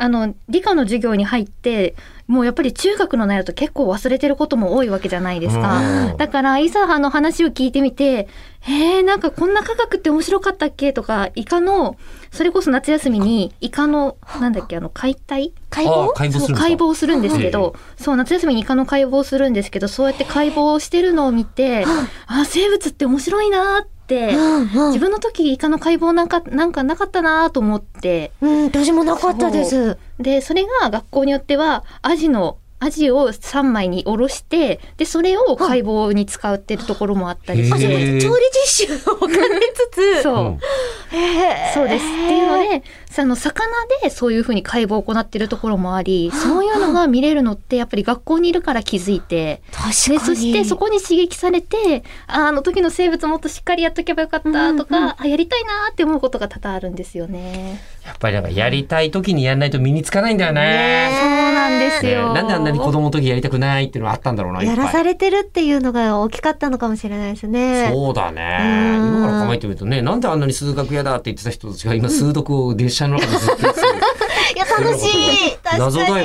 Speaker 3: あの理科の授業に入ってもうやっぱり中学の内容と結構忘れてることも多いわけじゃないですか。
Speaker 1: うん。
Speaker 3: だからいざあの話を聞いてみて「へえんかこんな科学って面白かったっけ?」とかイカのそれこそ夏休みにイカのなんだっけ？あの解体？
Speaker 1: あ
Speaker 2: 解剖？
Speaker 1: 解剖するんですか？
Speaker 3: 解剖するんですけど、そう夏休みにイカの解剖するんですけどそうやって解剖してるのを見て、あ生物って面白いなって、自分の時イカの解剖なんかなんかなかったなと思って。
Speaker 2: うん、私もなかったです。
Speaker 3: でそれが学校によってはアジのアジを3枚におろしてでそれを解剖に使うってるところもあったりし
Speaker 1: へ
Speaker 3: て。
Speaker 1: ー
Speaker 2: 調理実習を兼ねつつ、
Speaker 3: そう、
Speaker 1: うん
Speaker 3: そうです。っていうので、その魚でそういうふうに解剖を行っているところもあり、そういうのが見れるのってやっぱり学校にいるから気づいて、
Speaker 2: 確かに。
Speaker 3: でそしてそこに刺激されて、ああの時の生物もっとしっかりやっとけばよかったとか、
Speaker 2: うんうん
Speaker 3: あやりたいなーって思うことが多々あるんですよね。
Speaker 1: やっぱりなんかやりたい時にやらないと身につかないんだよね
Speaker 2: ね
Speaker 3: そうなんです
Speaker 1: ね
Speaker 3: よ。
Speaker 1: なんであんなに子供の時やりたくないっていうのがあったんだろうな
Speaker 2: やらされてるっていうのが大きかったのかもしれないですね。
Speaker 1: そうだね。
Speaker 2: うん
Speaker 1: 今から考えてみるとね、なんであんなに数学嫌だって言ってた人たちが今数読を列車の中でずっとやってる
Speaker 2: いや、楽しい 確かに。
Speaker 1: 謎だよな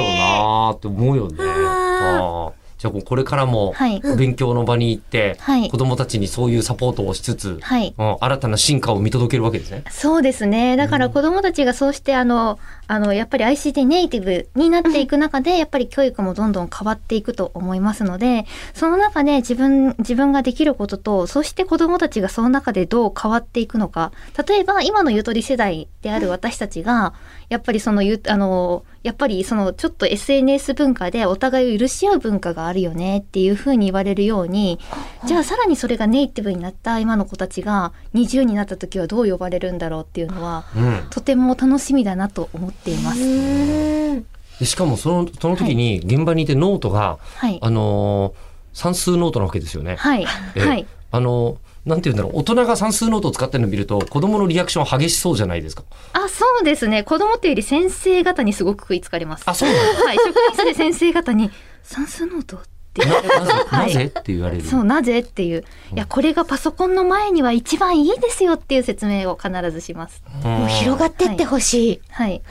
Speaker 1: ーって思うよね。
Speaker 2: あ
Speaker 1: じゃあこれからも
Speaker 3: はい
Speaker 1: 勉強の場に行って、
Speaker 3: はい
Speaker 1: 子供たちにそういうサポートをしつつ、
Speaker 3: はい。
Speaker 1: うん新たな進化を見届けるわけですね。
Speaker 3: そうですね。だから子供たちがそうして、あの、あの、やっぱり ICT ネイティブになっていく中で、やっぱり教育もどんどん変わっていくと思いますので、その中で自分、自分ができることと、そして子供たちがその中でどう変わっていくのか。例えば、今のゆとり世代である私たちが、やっぱりそのゆ、あの、やっぱりそのちょっと SNS 文化でお互いを許し合う文化があるよねっていうふうに言われるように、じゃあさらにそれがネイティブになった今の子たちが20になった時はどう呼ばれるんだろうっていうのは、
Speaker 1: うん。
Speaker 3: とても楽しみだなと思っています。
Speaker 1: しかもそのその時に現場にいてノートが、
Speaker 3: はい。
Speaker 1: あのー算数ノートなわけですよね。
Speaker 3: はい。
Speaker 1: え
Speaker 3: はい。
Speaker 1: あのなんて言うんだろう、大人が算数ノートを使ってるのを見ると、子供のリアクション激しそうじゃないですか。
Speaker 3: あ、そうですね。子供っていうより先生方にすごく食いつかれます。
Speaker 1: あ、そうなの？
Speaker 3: はい、職員室で先生方に算数ノートって言われる
Speaker 1: ななぜ、
Speaker 3: はい
Speaker 1: なぜ？って言われる。
Speaker 3: そう、なぜっていう。いや、これがパソコンの前には一番いいですよっていう説明を必ずします。
Speaker 1: うん
Speaker 2: もう広がってってほしい。
Speaker 3: はい。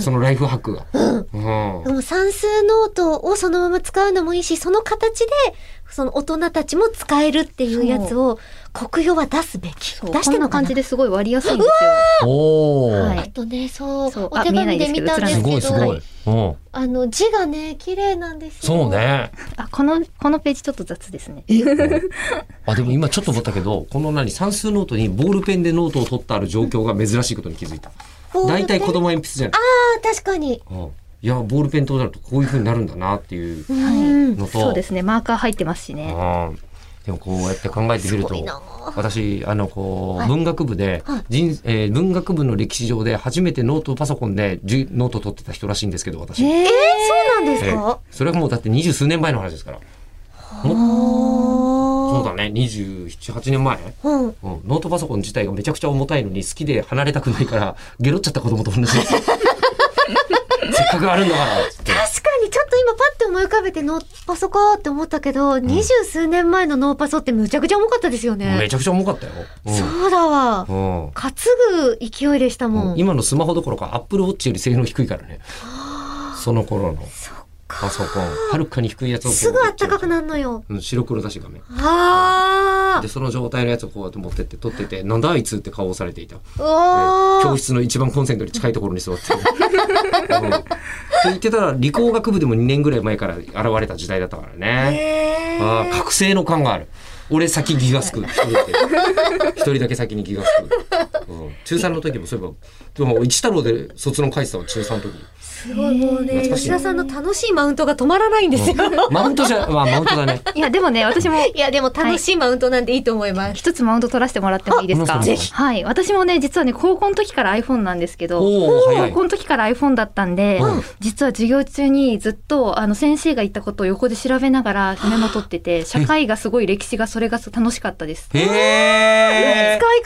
Speaker 1: そのライフハックが。うん
Speaker 2: でも算数ノートをそのまま使うのもいいし、その形で、その大人たちも使えるっていうやつを、コクヨは出すべき。
Speaker 3: そう
Speaker 2: 出してんのかな？
Speaker 3: こんな感じですごい割りやすいんですよ。
Speaker 1: おー、
Speaker 3: はい
Speaker 2: あとね、そう、
Speaker 3: そうあ
Speaker 2: お手紙で見たんです
Speaker 1: す
Speaker 2: けど、
Speaker 1: ごいすごい。うん。
Speaker 2: あの、字がね、綺麗なんですよ。
Speaker 1: そう。ね。
Speaker 3: あ、この、このページちょっと雑ですね。
Speaker 1: あ、でも今ちょっと思ったけど、この何、算数ノートにボールペンでノートを取ってある状況が珍しいことに気づいた。大体子供鉛筆じゃない。
Speaker 2: あ、確かに。
Speaker 1: うんいや、ボールペンとなるとこういう風になるんだなっていう
Speaker 2: うん。
Speaker 1: のと。
Speaker 3: そうですね。マーカー入ってますしね。
Speaker 1: うんでもこうやって考えてみると私あのこう、
Speaker 2: はい。
Speaker 1: 文学部で、
Speaker 2: はい。
Speaker 1: 人えー文学部の歴史上で初めてノートパソコンでじゅノート取ってた人らしいんですけど私、
Speaker 3: えー、
Speaker 2: そうなんです
Speaker 1: えー
Speaker 2: か
Speaker 1: それはもうだって二十数年前の話ですから。そうだね278年前、
Speaker 2: うん。
Speaker 1: うん、ノートパソコン自体がめちゃくちゃ重たいのに好きで離れたくないからゲロっちゃった子供と同じです せっかくあるんだから
Speaker 2: 確かにちょっと今パッて思い浮かべてノーパソかって思ったけど、二十数年前のノーパソってむちゃくちゃ重かったですよね。
Speaker 1: めちゃくちゃ重かったよ、うん。
Speaker 2: そうだわ。
Speaker 1: うん。
Speaker 2: 担ぐ勢いでしたもん。
Speaker 1: 今のスマホどころかアップルウォッチより性能低いからね。その頃のパソコン。はるかに低いやつを
Speaker 2: すぐあったかくなるのよ。
Speaker 1: うん白黒だし画面。
Speaker 2: あ。
Speaker 1: でその状態のやつをこうやって持ってって撮っててなんだあいつって顔をされていた、教室の一番コンセントに近いところに座って、うん、と言ってたら理工学部でも2年ぐらい前から現れた時代だったからね。ああ覚醒の感がある。俺先ギガスク一人だけ一人だけ先にギガスク、うん、中3の時もそういえばでも一太郎で卒論書いてたわ中3の時
Speaker 2: すごいもうね、吉田さんの楽しいマウントが止まらないんですよ。
Speaker 1: マウントじゃ まあマウントだね。
Speaker 3: いや、でもね、私も
Speaker 2: いや、でも楽しいマウントなんでいいと思います。
Speaker 3: 一つマウント取らせてもらってもいいですか？
Speaker 1: あぜひ
Speaker 3: はい。私もね、実はね、高校の時から iPhone なんですけど、高校の時から iPhone だったんで、
Speaker 1: うん。
Speaker 3: 実は授業中にずっと、あの、先生が言ったことを横で調べながらメモ取ってて、社会がすごい歴史がそれが楽しかったです。
Speaker 1: へえ
Speaker 2: 使い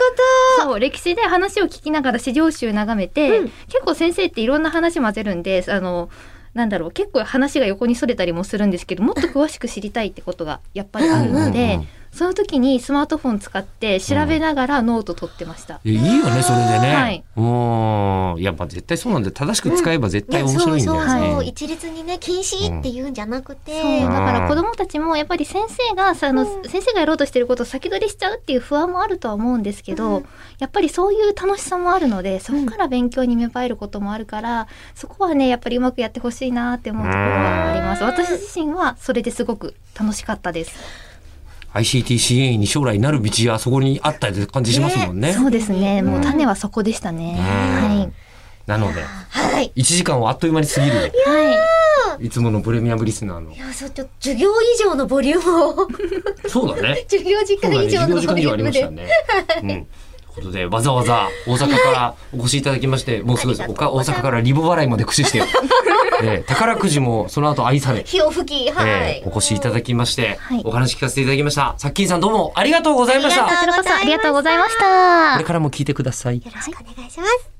Speaker 2: 方。
Speaker 3: そう、歴史で話を聞きながら資料集眺めて、
Speaker 2: うん。
Speaker 3: 結構先生っていろんな話混ぜるんで、であの、なんだろう、結構話が横にそれたりもするんですけど、もっと詳しく知りたいってことがやっぱりあるので、その時にスマートフォン使って調べながらノート取ってました。
Speaker 1: いいよねそれでね、
Speaker 3: はい。
Speaker 1: うん。やっぱ絶対そうなんで正しく使えば絶対面白いんだよね、
Speaker 2: そうそうそう、
Speaker 3: はい
Speaker 2: 一律にね禁止って言うんじゃなくて、
Speaker 3: そうだから子供たちもやっぱり先生がさあの、先生がやろうとしてることを先取りしちゃうっていう不安もあるとは思うんですけど、
Speaker 2: うん。
Speaker 3: やっぱりそういう楽しさもあるのでそこから勉強に芽生えることもあるから、そこはねやっぱりうまくやってほしいなって思うところはあります。
Speaker 2: うん。
Speaker 3: 私自身はそれですごく楽しかったです。
Speaker 1: ICT-CA に将来なる道はそこにあったって感じしますもんね
Speaker 3: そうですね。もう種はそこでしたね。はい。
Speaker 1: なので
Speaker 2: はい
Speaker 1: 1時間はあっという間に過ぎる
Speaker 3: はいい
Speaker 1: つものプレミアムリスナーの
Speaker 2: いやそうちょっと授業以上のボリュームを
Speaker 1: そうだね
Speaker 2: 授業時
Speaker 1: そうだね
Speaker 2: 間以上
Speaker 1: 授業時間以上ありましたね、うんということでわざわざ大阪からお越しいただきましてもうす
Speaker 2: ございます。
Speaker 1: 阪からリボ払いまで駆使して、えー宝くじもその後愛され。
Speaker 2: 火を吹きはい、
Speaker 1: えーお越しいただきまして、
Speaker 3: はい。
Speaker 1: お話聞かせていただきました。さっきんさんどうもありがとうございました。
Speaker 2: ありがとう
Speaker 3: こちらこそありがとうございまし
Speaker 1: こ
Speaker 3: た
Speaker 1: れ。からも聞いてください。
Speaker 2: よろしくお願いします